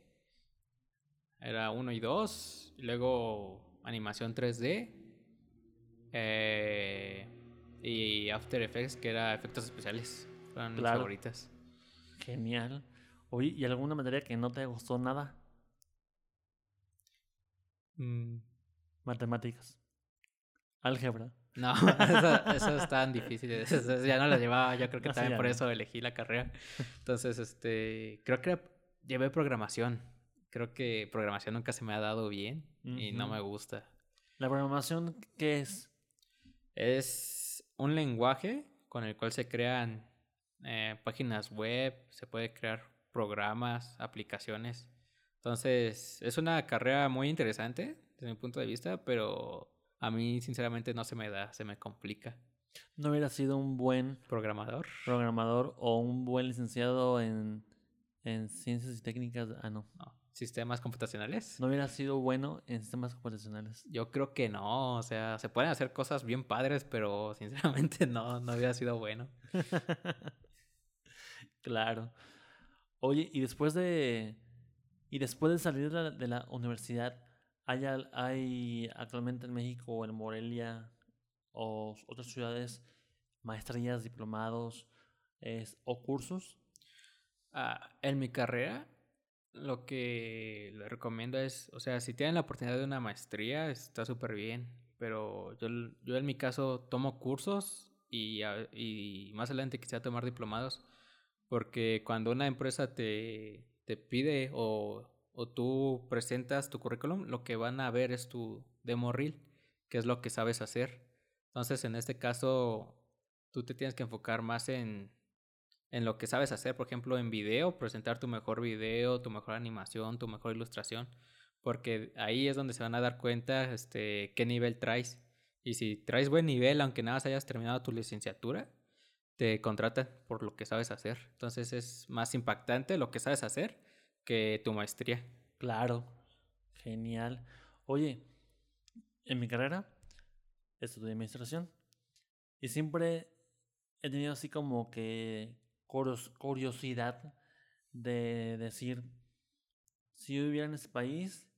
era 1 y 2, y luego animación 3D, eh, y After Effects, que era efectos especiales. Fueron mis favoritas. Genial. Oye, ¿y alguna materia que no te gustó nada? Mm. Matemáticas. Álgebra. No, eso, es tan difícil. ya no lo llevaba, yo creo que también por eso elegí la carrera. Entonces, este, creo que llevé programación. Creo que programación nunca se me ha dado bien y no me gusta. ¿La programación qué es? Es un lenguaje con el cual se crean eh, páginas web, se puede crear programas, aplicaciones. Entonces, es una carrera muy interesante desde mi punto de vista, pero a mí sinceramente no se me da, se me complica. ¿No hubiera sido un buen programador? Programador o un buen licenciado en, en ciencias y técnicas. Ah, no. ¿Sistemas computacionales? ¿No hubiera sido bueno en sistemas computacionales? Yo creo que no. O sea, se pueden hacer cosas bien padres, pero sinceramente no, no hubiera sido bueno. claro. Oye, y después de. Y después de salir de la, de la universidad, ¿Hay, hay actualmente en México en Morelia o otras ciudades maestrías, diplomados o cursos? Ah, en mi carrera, lo que le recomiendo es, o sea, si tienen la oportunidad de una maestría, está súper bien, pero yo, yo en mi caso tomo cursos y, y más adelante quisiera tomar diplomados, porque cuando una empresa te, te pide o o tú presentas tu currículum, lo que van a ver es tu demo reel, que es lo que sabes hacer. Entonces, en este caso, tú te tienes que enfocar más en, en lo que sabes hacer, por ejemplo, en video, presentar tu mejor video, tu mejor animación, tu mejor ilustración, porque ahí es donde se van a dar cuenta este, qué nivel traes. Y si traes buen nivel, aunque nada más hayas terminado tu licenciatura, te contratan por lo que sabes hacer. Entonces es más impactante lo que sabes hacer que tu maestría. Claro, genial. Oye, en mi carrera estudié administración y siempre he tenido así como que curiosidad de decir, si yo viviera en ese país,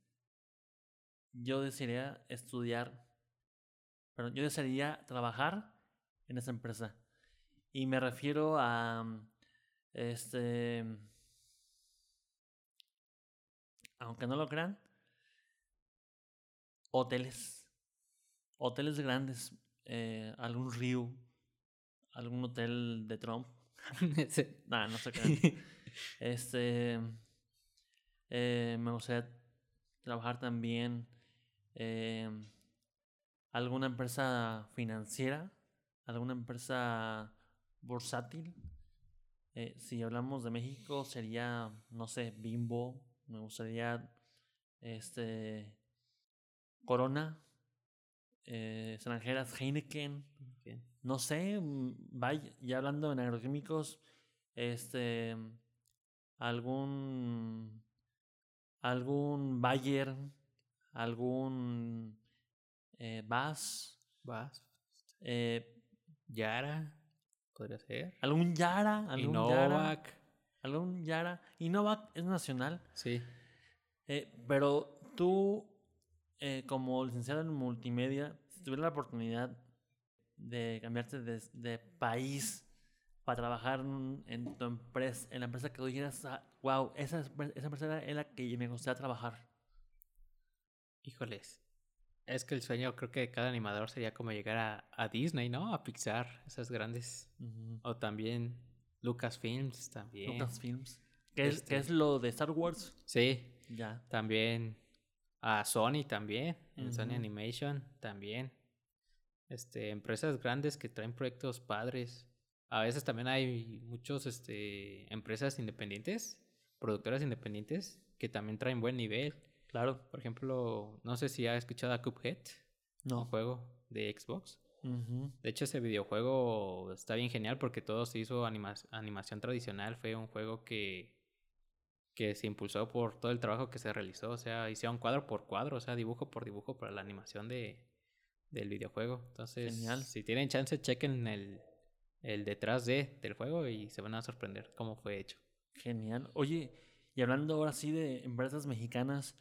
yo desearía estudiar, pero yo desearía trabajar en esa empresa. Y me refiero a este aunque no lo crean, hoteles. Hoteles grandes. Eh, algún río. Algún hotel de Trump. nah, no se crean. este. Eh, me gustaría trabajar también. Eh, alguna empresa financiera. Alguna empresa bursátil. si hablamos de México, sería, no sé, Bimbo, me gustaría este Corona, eh, extranjeras, Heineken, no sé, mm, vaya, ya hablando en agroquímicos, este algún algún Bayer, algún eh, Bass, Bass, eh, Yara, podría ser, algún Yara, algún Yara, algún Yara. Innovac es nacional. Sí. Eh, pero tú, eh, como licenciado en multimedia, si tuvieras la oportunidad de cambiarte de, país para trabajar en tu empresa, en la empresa que tú dijeras, wow, esa, esa empresa era la que me gustaría trabajar. Híjoles. Es que el sueño creo que de cada animador sería como llegar a, Disney, ¿no? A Pixar, esas grandes. O también Lucasfilms también. Lucasfilms. ¿Qué, es, ¿Qué, es, este lo de Star Wars? Sí. Ya. También a Sony también. En Sony Animation también. Este, empresas grandes que traen proyectos padres. A veces también hay muchos este, empresas independientes, productoras independientes, que también traen buen nivel. Claro. Por ejemplo, no sé si has escuchado a Cuphead. No. Un juego de Xbox. De hecho, ese videojuego está bien genial porque todo se hizo animación tradicional. Fue un juego que, que se impulsó por todo el trabajo que se realizó. O sea, hicieron cuadro por cuadro, o sea, dibujo por dibujo para la animación de, del videojuego. Entonces, si tienen chance, chequen el, el detrás de, del juego y se van a sorprender cómo fue hecho. Genial. Oye, y hablando ahora sí de empresas mexicanas,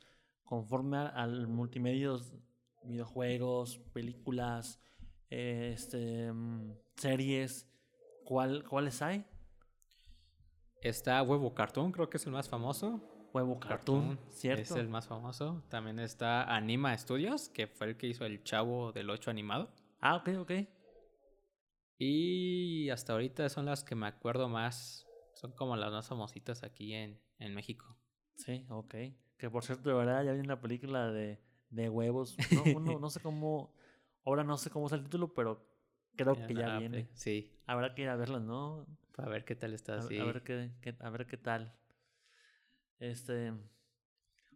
conforme al multimedios, videojuegos, películas, este, mm, series, ¿cuál, ¿cuáles hay? Está Huevo Cartoon, creo que es el más famoso. Huevo Cartoon, ¿cierto? Es el más famoso. También está Anima Studios, que fue el que hizo el Chavo del 8 animado. Ah, ok, ok. Y hasta ahorita son las que me acuerdo más. Son como las más famositas aquí en, en México. Sí, ok. Que por cierto, de verdad, ya vi una película de, de huevos. No, no sé cómo Ahora no sé cómo es el título, pero creo que ya viene. Sí. Habrá que ir a verlo, ¿no? Para ver qué tal está. A, sí. a ver qué, a ver qué tal. Este.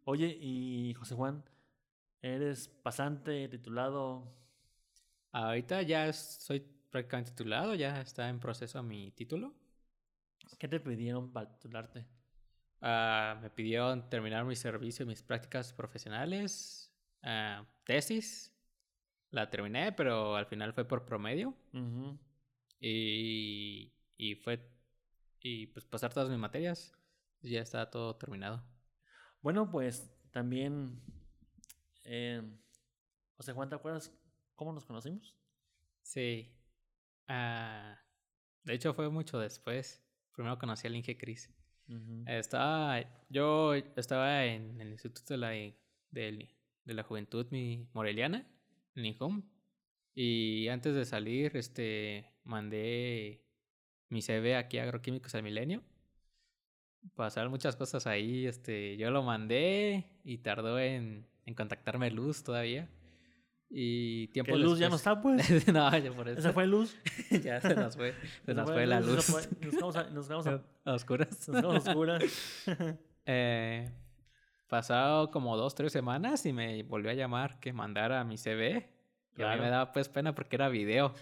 Oye, y José Juan, ¿eres pasante, titulado? Ahorita ya soy prácticamente titulado, ya está en proceso mi título. ¿Qué te pidieron para titularte? Uh, me pidieron terminar mi servicio y mis prácticas profesionales, uh, tesis la terminé, pero al final fue por promedio. y, y fue. Y pues pasar todas mis materias. Ya está todo terminado. Bueno, pues también. Eh, José Juan, ¿te acuerdas cómo nos conocimos? Sí. Ah, de hecho, fue mucho después. Primero conocí al Inge Cris. Estaba. Yo estaba en el Instituto de la, de, de la Juventud mi, Moreliana home Y antes de salir, este, mandé mi CV aquí a Agroquímicos al Milenio. Pasaron muchas cosas ahí, este, yo lo mandé y tardó en, en contactarme Luz todavía. Y tiempo Luz ya no está, pues. no, ya por eso. ¿Esa fue Luz? ya se nos fue. Se, nos fue, la luz. Nos vamos a, nos a, a oscuras. Nos vamos a oscuras. eh, Pasado como dos, tres semanas y me volvió a llamar que mandara mi CV. Y a mí me daba pues pena porque era video.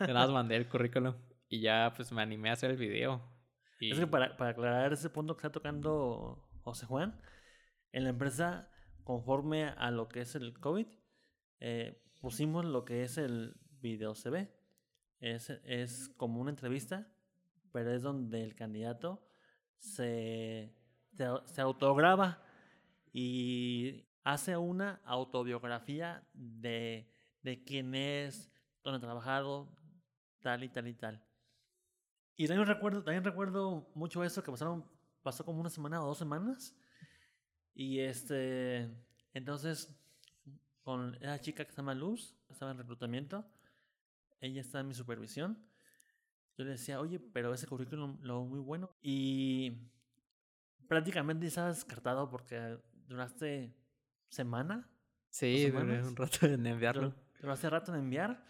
Yo nada más mandé el currículum y ya pues me animé a hacer el video. Es que para, para aclarar ese punto que está tocando José Juan, en la empresa, conforme a lo que es el COVID, eh, pusimos lo que es el video CV. Es, es como una entrevista, pero es donde el candidato se, se, se autograba y hace una autobiografía de, de quién es, dónde ha trabajado, tal y tal y tal. Y también recuerdo, también recuerdo mucho eso que pasaron, pasó como una semana o dos semanas. Y este, entonces, con esa chica que se llama Luz, estaba en reclutamiento, ella está en mi supervisión. Yo le decía, oye, pero ese currículum lo muy bueno. Y prácticamente estaba descartado porque duraste semana. Sí, duré un rato en enviarlo. Duraste rato en enviar.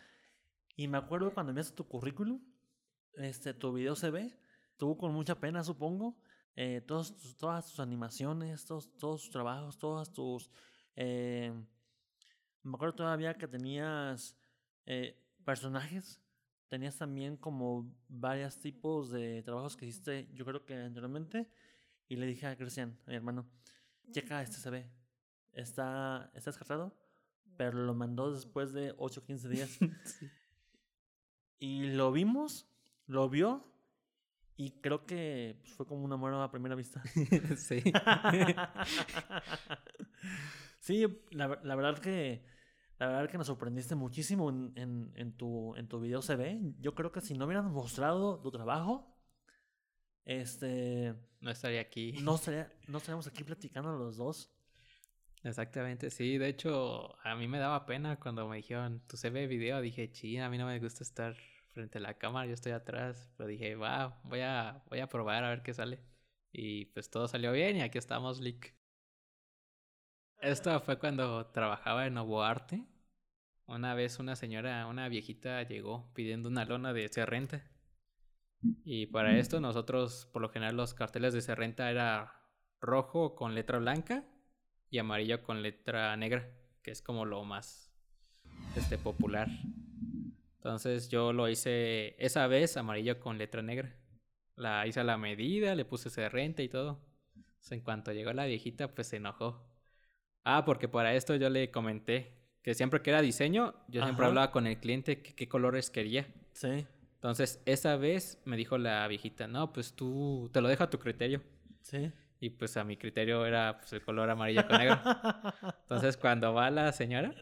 Y me acuerdo cuando enviaste tu currículum, este, tu video se ve, tuvo con mucha pena, supongo. Eh, todos, todas tus animaciones, todos, todos tus trabajos, todas tus... Eh, me acuerdo todavía que tenías eh, personajes, tenías también como varios tipos de trabajos que hiciste, yo creo que anteriormente, y le dije a Cristian, a mi hermano, checa este se ve, está, está descartado, pero lo mandó después de 8 o 15 días. Y lo vimos, lo vio, y creo que pues, fue como una amor a primera vista. sí. sí, la, la, verdad que la verdad que nos sorprendiste muchísimo en, en, en, tu, en tu video se ve. Yo creo que si no hubieran mostrado tu trabajo, este... No estaría aquí. No, estaría, no estaríamos aquí platicando los dos. Exactamente, sí. De hecho, a mí me daba pena cuando me dijeron, tu CV video. Dije, sí, a mí no me gusta estar frente a la cámara, yo estoy atrás. Pero dije, va, voy a, voy a probar a ver qué sale. Y pues todo salió bien y aquí estamos, Lick. Esto fue cuando trabajaba en Novo Arte. Una vez una señora, una viejita llegó pidiendo una lona de Cerrenta. Y para esto nosotros, por lo general, los carteles de Cerrenta era rojo con letra blanca y amarillo con letra negra, que es como lo más este, popular. Entonces yo lo hice esa vez amarillo con letra negra. La hice a la medida, le puse Cerrenta y todo. en cuanto llegó la viejita, pues se enojó Ah, porque para esto yo le comenté que siempre que era diseño, yo siempre hablaba con el cliente qué colores quería. Sí. Entonces, esa vez me dijo la viejita, no, pues tú te lo dejo a tu criterio. Sí. Y pues a mi criterio era pues, el color amarillo con negro. Entonces, cuando va la señora,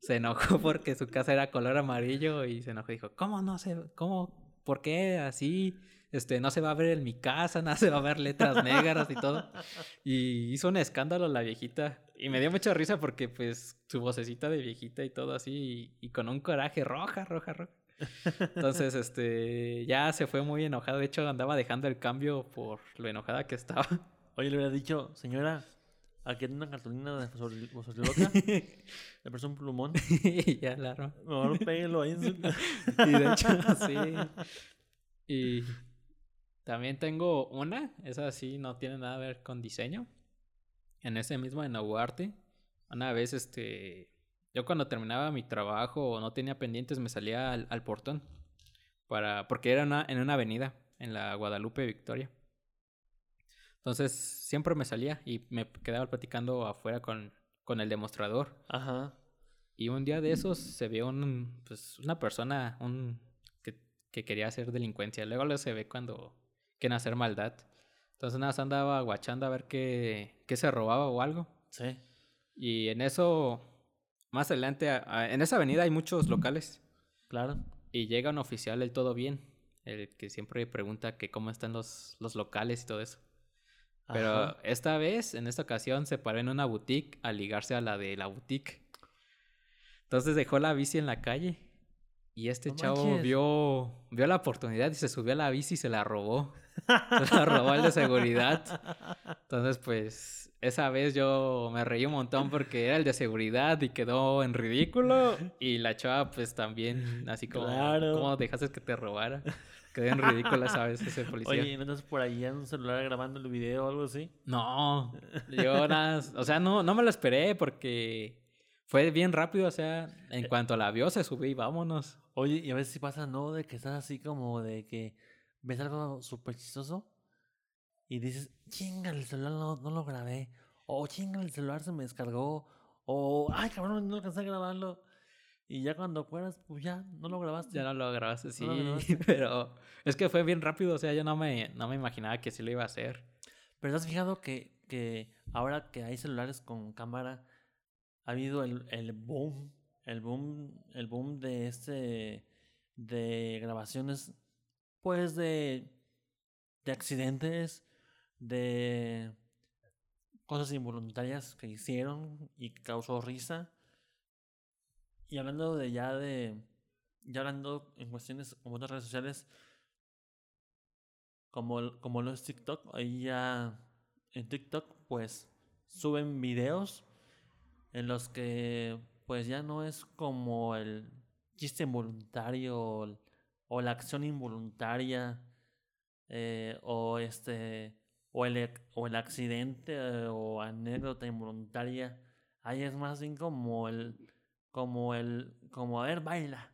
se enojó porque su casa era color amarillo y se enojó y dijo, ¿cómo no sé? ¿Cómo? ¿Por qué así? Este, no se va a ver en mi casa, nada se va a ver letras negras y todo. Y hizo un escándalo la viejita. Y me dio mucha risa porque, pues, su vocecita de viejita y todo así, y, con un coraje roja, roja, roja. Entonces, este, ya se fue muy enojada. De hecho, andaba dejando el cambio por lo enojada que estaba. Oye, le hubiera dicho, señora, aquí hay una cartulina de loca. Le prestó un plumón. y ya, claro. Mejor péguelo ahí y de hecho, sí. Y también tengo una, esa sí no tiene nada que ver con diseño. En ese mismo en Arte, una vez este, yo cuando terminaba mi trabajo o no tenía pendientes me salía al, portón para, porque era en una avenida en la Guadalupe Victoria. Entonces siempre me salía y me quedaba platicando afuera con, con el demostrador. Ajá. Y un día de esos se vio un, pues, una persona un, que, que quería hacer delincuencia. Luego se ve cuando que hacer maldad. Entonces nada, andaba guachando a ver qué, qué se robaba o algo. Sí. Y en eso, más adelante, en esa avenida hay muchos locales. Claro. Y llega un oficial del todo bien, el que siempre pregunta que cómo están los, los locales y todo eso. Pero esta vez, en esta ocasión, se paró en una boutique a ligarse a la de la boutique. Entonces dejó la bici en la calle. Y este chavo vio, vio la oportunidad y se subió a la bici y se la robó. Se la robó el de seguridad. Entonces, pues, esa vez yo me reí un montón porque era el de seguridad y quedó en ridículo. Y la chava, pues, también, así como, ¿cómo dejaste que te robara? Quedó en ridículo ¿sabes? ese policía. Oye, ¿no estás por ahí en un celular grabando el video o algo así? No, yo nada, o sea, no, no me lo esperé porque fue bien rápido, o sea, en eh. cuanto la vio se subió y vámonos. Oye, y a veces sí pasa, ¿no? De que estás así como de que ves algo súper chistoso y dices, chinga, el celular no, no, lo grabé. O chinga, el celular se me descargó. O, ay, cabrón, no alcancé a grabarlo. Y ya cuando fueras, pues ya no lo grabaste. Ya no lo grabaste, sí. Pero es que fue bien rápido, o sea, yo no me, no me imaginaba que sí lo iba a hacer. Pero ¿te has fijado que, que ahora que hay celulares con cámara, ha habido el, el boom el boom, el boom de este de grabaciones, pues de, de accidentes, de cosas involuntarias que hicieron y causó risa. Y hablando de ya de, ya hablando en cuestiones como otras redes sociales, como, como lo es TikTok, ahí ya en TikTok pues suben videos en los que pues ya no es como el chiste involuntario o, la acción involuntaria eh, o este o el, o el accidente eh, o anécdota involuntaria. Ahí es más bien como el como el como a ver baila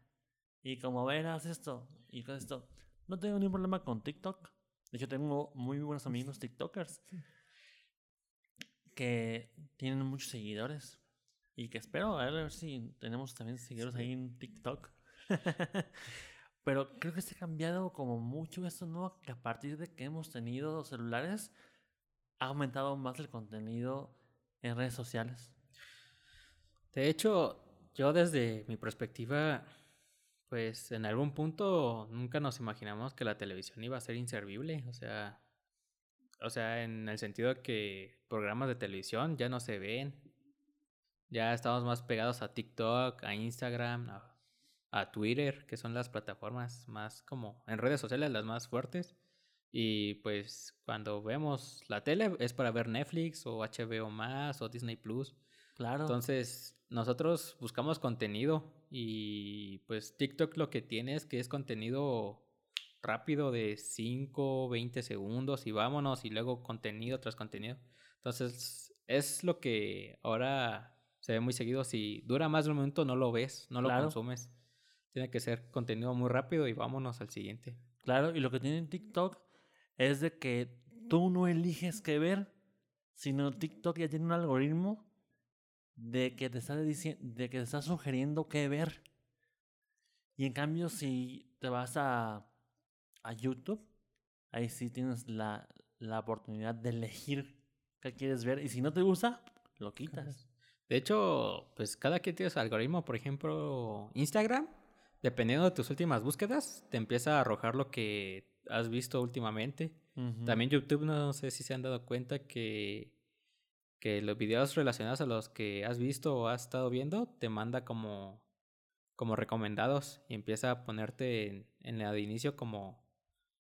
y como a ver haz esto y haz esto. No tengo ningún problema con TikTok. De hecho tengo muy buenos amigos TikTokers que tienen muchos seguidores y que espero a ver, si tenemos también seguidores ahí en TikTok. Pero creo que se ha cambiado como mucho esto, ¿no? Que a partir de que hemos tenido celulares, ha aumentado más el contenido en redes sociales. De hecho, yo desde mi perspectiva, pues en algún punto nunca nos imaginamos que la televisión iba a ser inservible. O sea, o sea, en el sentido de que programas de televisión ya no se ven. Ya estamos más pegados a TikTok, a Instagram, a, Twitter, que son las plataformas más como en redes sociales las más fuertes. Y pues cuando vemos la tele es para ver Netflix o HBO más o Disney Plus. Claro. Entonces, nosotros buscamos contenido y pues TikTok lo que tiene es que es contenido rápido de 5, 20 segundos y vámonos y luego contenido tras contenido. Entonces es lo que ahora se ve muy seguido. Si dura más de un minuto no lo ves, no lo consumes. Tiene que ser contenido muy rápido y vámonos al siguiente. Claro, y lo que tiene en TikTok es de que tú no eliges qué ver, sino TikTok ya tiene un algoritmo de que te está diciendo, de que te está sugiriendo qué ver. Y en cambio, si te vas a a YouTube, ahí sí tienes la, la oportunidad de elegir qué quieres ver. Y si no te gusta, lo quitas. De hecho, pues cada quien tiene su algoritmo. Por ejemplo, Instagram, dependiendo de tus últimas búsquedas, te empieza a arrojar lo que has visto últimamente. También YouTube, no sé si se han dado cuenta que, que los videos relacionados a los que has visto o has estado viendo te manda como, como recomendados y empieza a ponerte en, en la de inicio como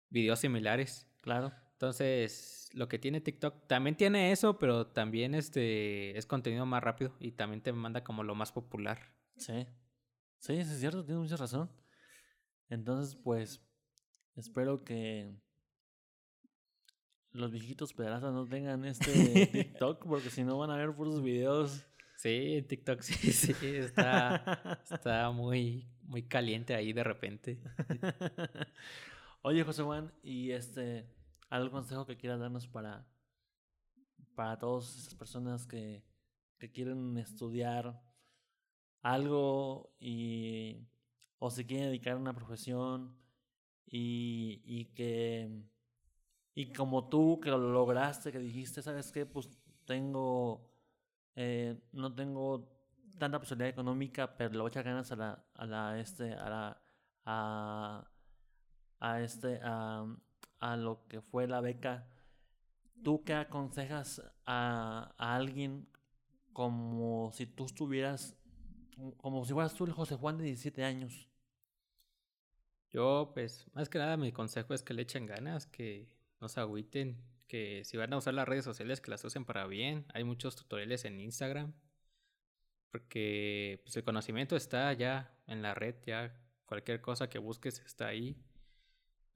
videos similares. Claro. Entonces, lo que tiene TikTok también tiene eso, pero también este es contenido más rápido y también te manda como lo más popular. Sí. Sí, es cierto, tienes mucha razón. Entonces, pues, espero que los viejitos pedazos no tengan este TikTok, porque si no van a ver puros videos. Sí, TikTok sí, sí, está, está muy, muy caliente ahí de repente. Oye, José Juan, y este, ¿algún consejo que quieras darnos para, para todas esas personas que, que quieren estudiar algo y o se quieren dedicar a una profesión y, y que y como tú que lo lograste, que dijiste, ¿sabes qué? Pues tengo, eh, no tengo tanta posibilidad económica, pero le voy a echar ganas a la, a la, este, a a, este, a, a lo que fue la beca, ¿tú qué aconsejas a, alguien como si tú estuvieras, como si fueras tú el José Juan de 17 años? Yo, pues, más que nada mi consejo es que le echen ganas, que no se agüiten, que si van a usar las redes sociales, que las usen para bien. Hay muchos tutoriales en Instagram, porque pues, el conocimiento está ya en la red, ya cualquier cosa que busques está ahí.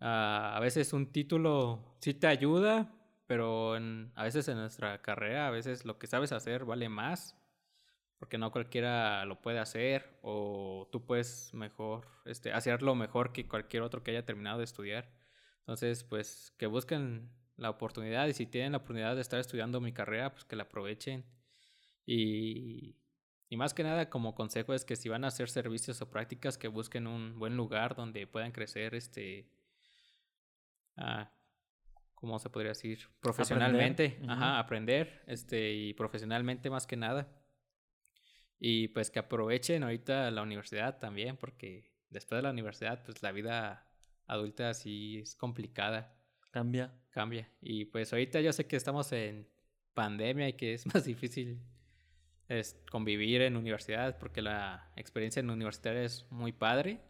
Ah, a veces un título sí te ayuda, pero a veces en nuestra carrera, a veces lo que sabes hacer vale más, porque no cualquiera lo puede hacer, o tú puedes mejor, este, hacerlo mejor que cualquier otro que haya terminado de estudiar. Entonces, pues que busquen la oportunidad y si tienen la oportunidad de estar estudiando mi carrera, pues que la aprovechen. Y, y más que nada como consejo es que si van a hacer servicios o prácticas, que busquen un buen lugar donde puedan crecer este a, ¿cómo se podría decir? Profesionalmente, aprender. ajá, aprender, este, y profesionalmente más que nada. Y pues que aprovechen ahorita la universidad también, porque después de la universidad, pues la vida adulta sí es complicada. Cambia. Cambia. Y pues ahorita yo sé que estamos en pandemia y que es más difícil es convivir en universidad porque la experiencia en universidad es muy padre.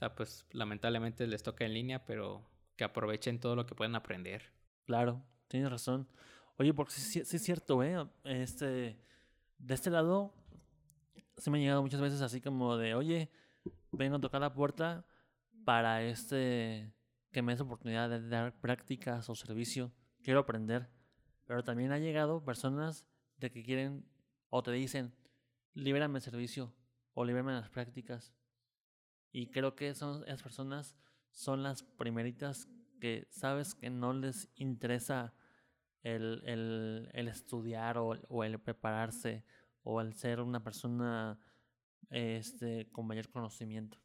O pues lamentablemente les toca en línea, pero que aprovechen todo lo que pueden aprender. Claro, tienes razón. Oye, porque sí, sí es cierto, ¿eh? Este, de este lado, se me han llegado muchas veces así como de, oye, vengo a tocar la puerta para este, que me des oportunidad de dar prácticas o servicio. Quiero aprender. Pero también ha llegado personas de que quieren o te dicen, libérame el servicio o libérame las prácticas. Y creo que son, esas personas son las primeritas que sabes que no les interesa el, el, el estudiar o, o, el prepararse o el ser una persona este, con mayor conocimiento.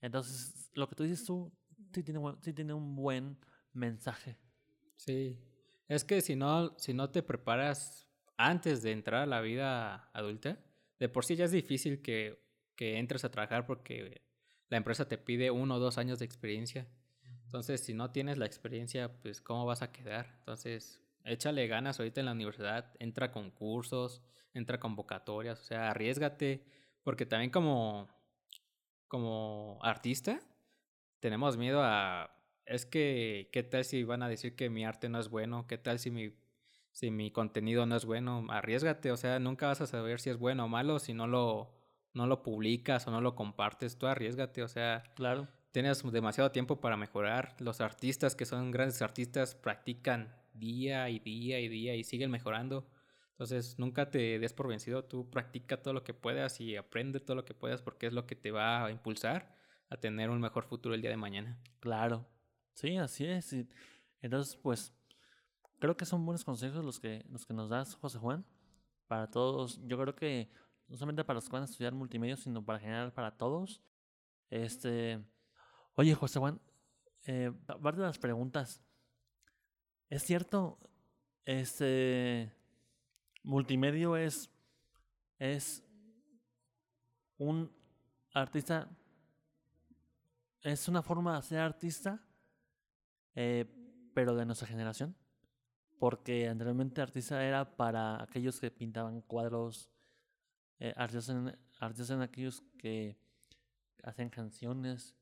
Entonces, lo que tú dices tú sí tiene, sí tiene un buen mensaje. Sí, es que si no, si no te preparas antes de entrar a la vida adulta, de por sí ya es difícil que, que entres a trabajar porque la empresa te pide uno o dos años de experiencia. Entonces, si no tienes la experiencia, pues ¿cómo vas a quedar? Entonces, échale ganas ahorita en la universidad, entra a concursos, entra a convocatorias, o sea, arriesgate, porque también como, como artista tenemos miedo a, es que, ¿qué tal si van a decir que mi arte no es bueno? ¿Qué tal si mi si mi contenido no es bueno, arriesgate, o sea, nunca vas a saber si es bueno o malo si no lo, no lo publicas o no lo compartes, tú arriesgate, o sea, claro. Tienes demasiado tiempo para mejorar. Los artistas que son grandes artistas practican día y día y día y siguen mejorando. Entonces, nunca te des por vencido, tú practica todo lo que puedas y aprende todo lo que puedas porque es lo que te va a impulsar a tener un mejor futuro el día de mañana. Claro, sí, así es. Entonces, pues, creo que son buenos consejos los que, los que nos das, José Juan, para todos. Yo creo que no solamente para los que van a estudiar multimedia, sino para general para todos. Este, oye, José Juan, eh, aparte de las preguntas, ¿es cierto? Este, multimedia es, es un artista, es una forma de ser artista, eh, pero de nuestra generación porque anteriormente artista era para aquellos que pintaban cuadros, eh, artistas, artistas aquellos que hacían canciones,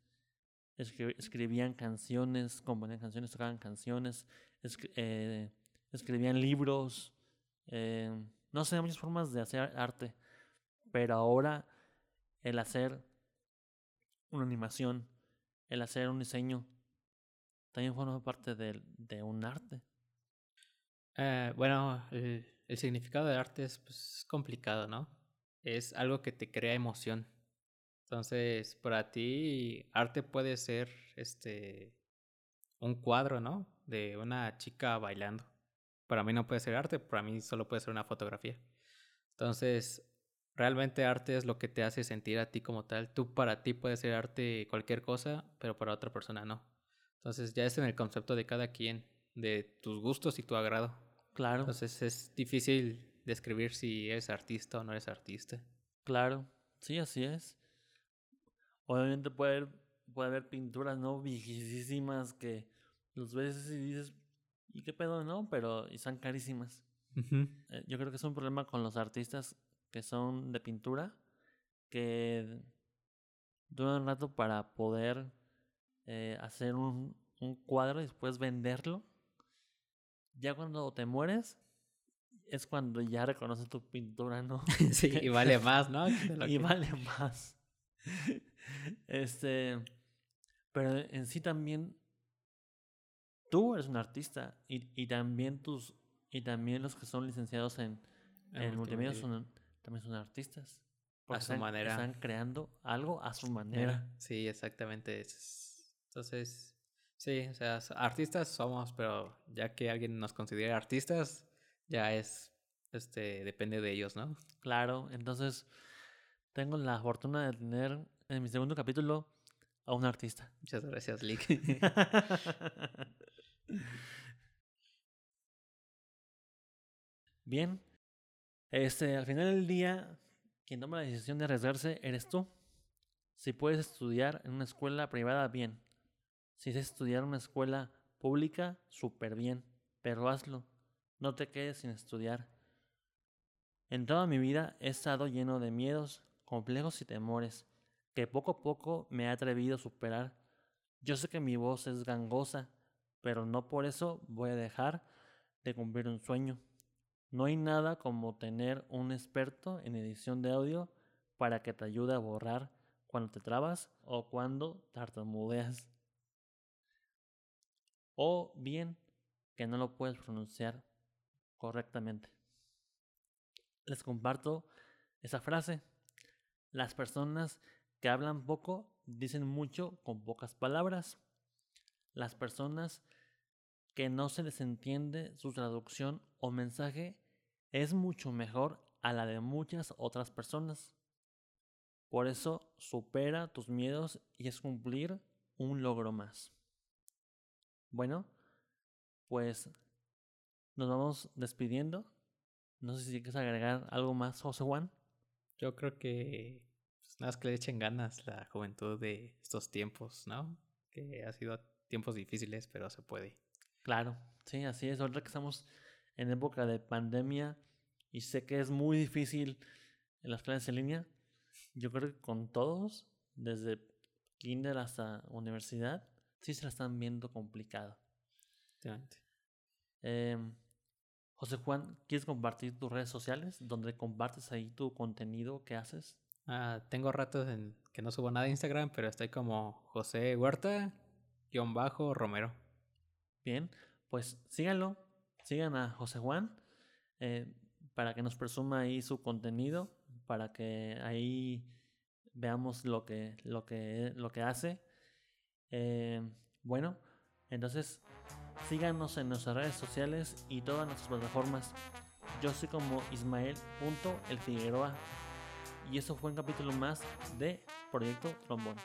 escribían canciones, componían canciones, tocaban canciones, eh, escribían libros, eh, no sé, muchas formas de hacer arte, pero ahora el hacer una animación, el hacer un diseño, también forma parte de, de un arte. Eh, bueno, el, significado de arte es pues, complicado, ¿no? Es algo que te crea emoción. Entonces, para ti, arte puede ser este un cuadro, ¿no? De una chica bailando. Para mí no puede ser arte, para mí solo puede ser una fotografía. Entonces, realmente arte es lo que te hace sentir a ti como tal. Tú para ti puede ser arte cualquier cosa, pero para otra persona no. Entonces, ya es en el concepto de cada quien de tus gustos y tu agrado. Claro. Entonces es difícil describir si eres artista o no eres artista. Claro, sí, así es. Obviamente puede haber, puede haber pinturas, ¿no? Viejísimas que los ves y dices, ¿y qué pedo, no? Pero y son carísimas. Eh, yo creo que es un problema con los artistas que son de pintura, que duran un rato para poder eh, hacer un, un cuadro y después venderlo ya cuando te mueres, es cuando ya reconoces tu pintura, ¿no? sí, y vale más, ¿no? y vale más. Este, pero en sí también tú eres un artista y, y también tus y también los que son licenciados en, en, multimedia son, también son artistas. A su manera. Están creando algo a su manera. Sí, exactamente. Entonces, Sí, o sea, artistas somos, pero ya que alguien nos considera artistas, ya es, este, depende de ellos, ¿no? Claro, entonces tengo la fortuna de tener en mi segundo capítulo a un artista. Muchas gracias, Lick. Bien, este, al final del día, quien toma la decisión de arriesgarse eres tú. Si puedes estudiar en una escuela privada, bien. Si es estudiar en una escuela pública, súper bien. Pero hazlo. No te quedes sin estudiar. En toda mi vida he estado lleno de miedos, complejos y temores, que poco a poco me he atrevido a superar. Yo sé que mi voz es gangosa, pero no por eso voy a dejar de cumplir un sueño. No hay nada como tener un experto en edición de audio para que te ayude a borrar cuando te trabas o cuando tartamudeas. O bien que no lo puedes pronunciar correctamente. Les comparto esa frase. Las personas que hablan poco dicen mucho con pocas palabras. Las personas que no se les entiende su traducción o mensaje es mucho mejor a la de muchas otras personas. Por eso supera tus miedos y es cumplir un logro más. Bueno, pues nos vamos despidiendo. No sé si quieres agregar algo más, José Juan. Yo creo que pues, nada más que le echen ganas la juventud de estos tiempos, ¿no? Que ha sido tiempos difíciles, pero se puede. Claro, sí, así es. Ahora que estamos en época de pandemia y sé que es muy difícil en las clases en línea, yo creo que con todos, desde kinder hasta universidad, sí se la están viendo complicado. Eh, José Juan, ¿quieres compartir tus redes sociales donde compartes ahí tu contenido que haces? Ah, tengo ratos en que no subo nada a Instagram, pero estoy como José Huerta, guion bajo, Romero. Bien, pues síganlo, sigan a José Juan eh, para que nos presuma ahí su contenido, para que ahí veamos lo que, lo que, lo que hace. Eh, bueno, entonces síganos en nuestras redes sociales y todas nuestras plataformas. Yo soy como Ismael.elfigueroa y eso fue un capítulo más de Proyecto Trombón.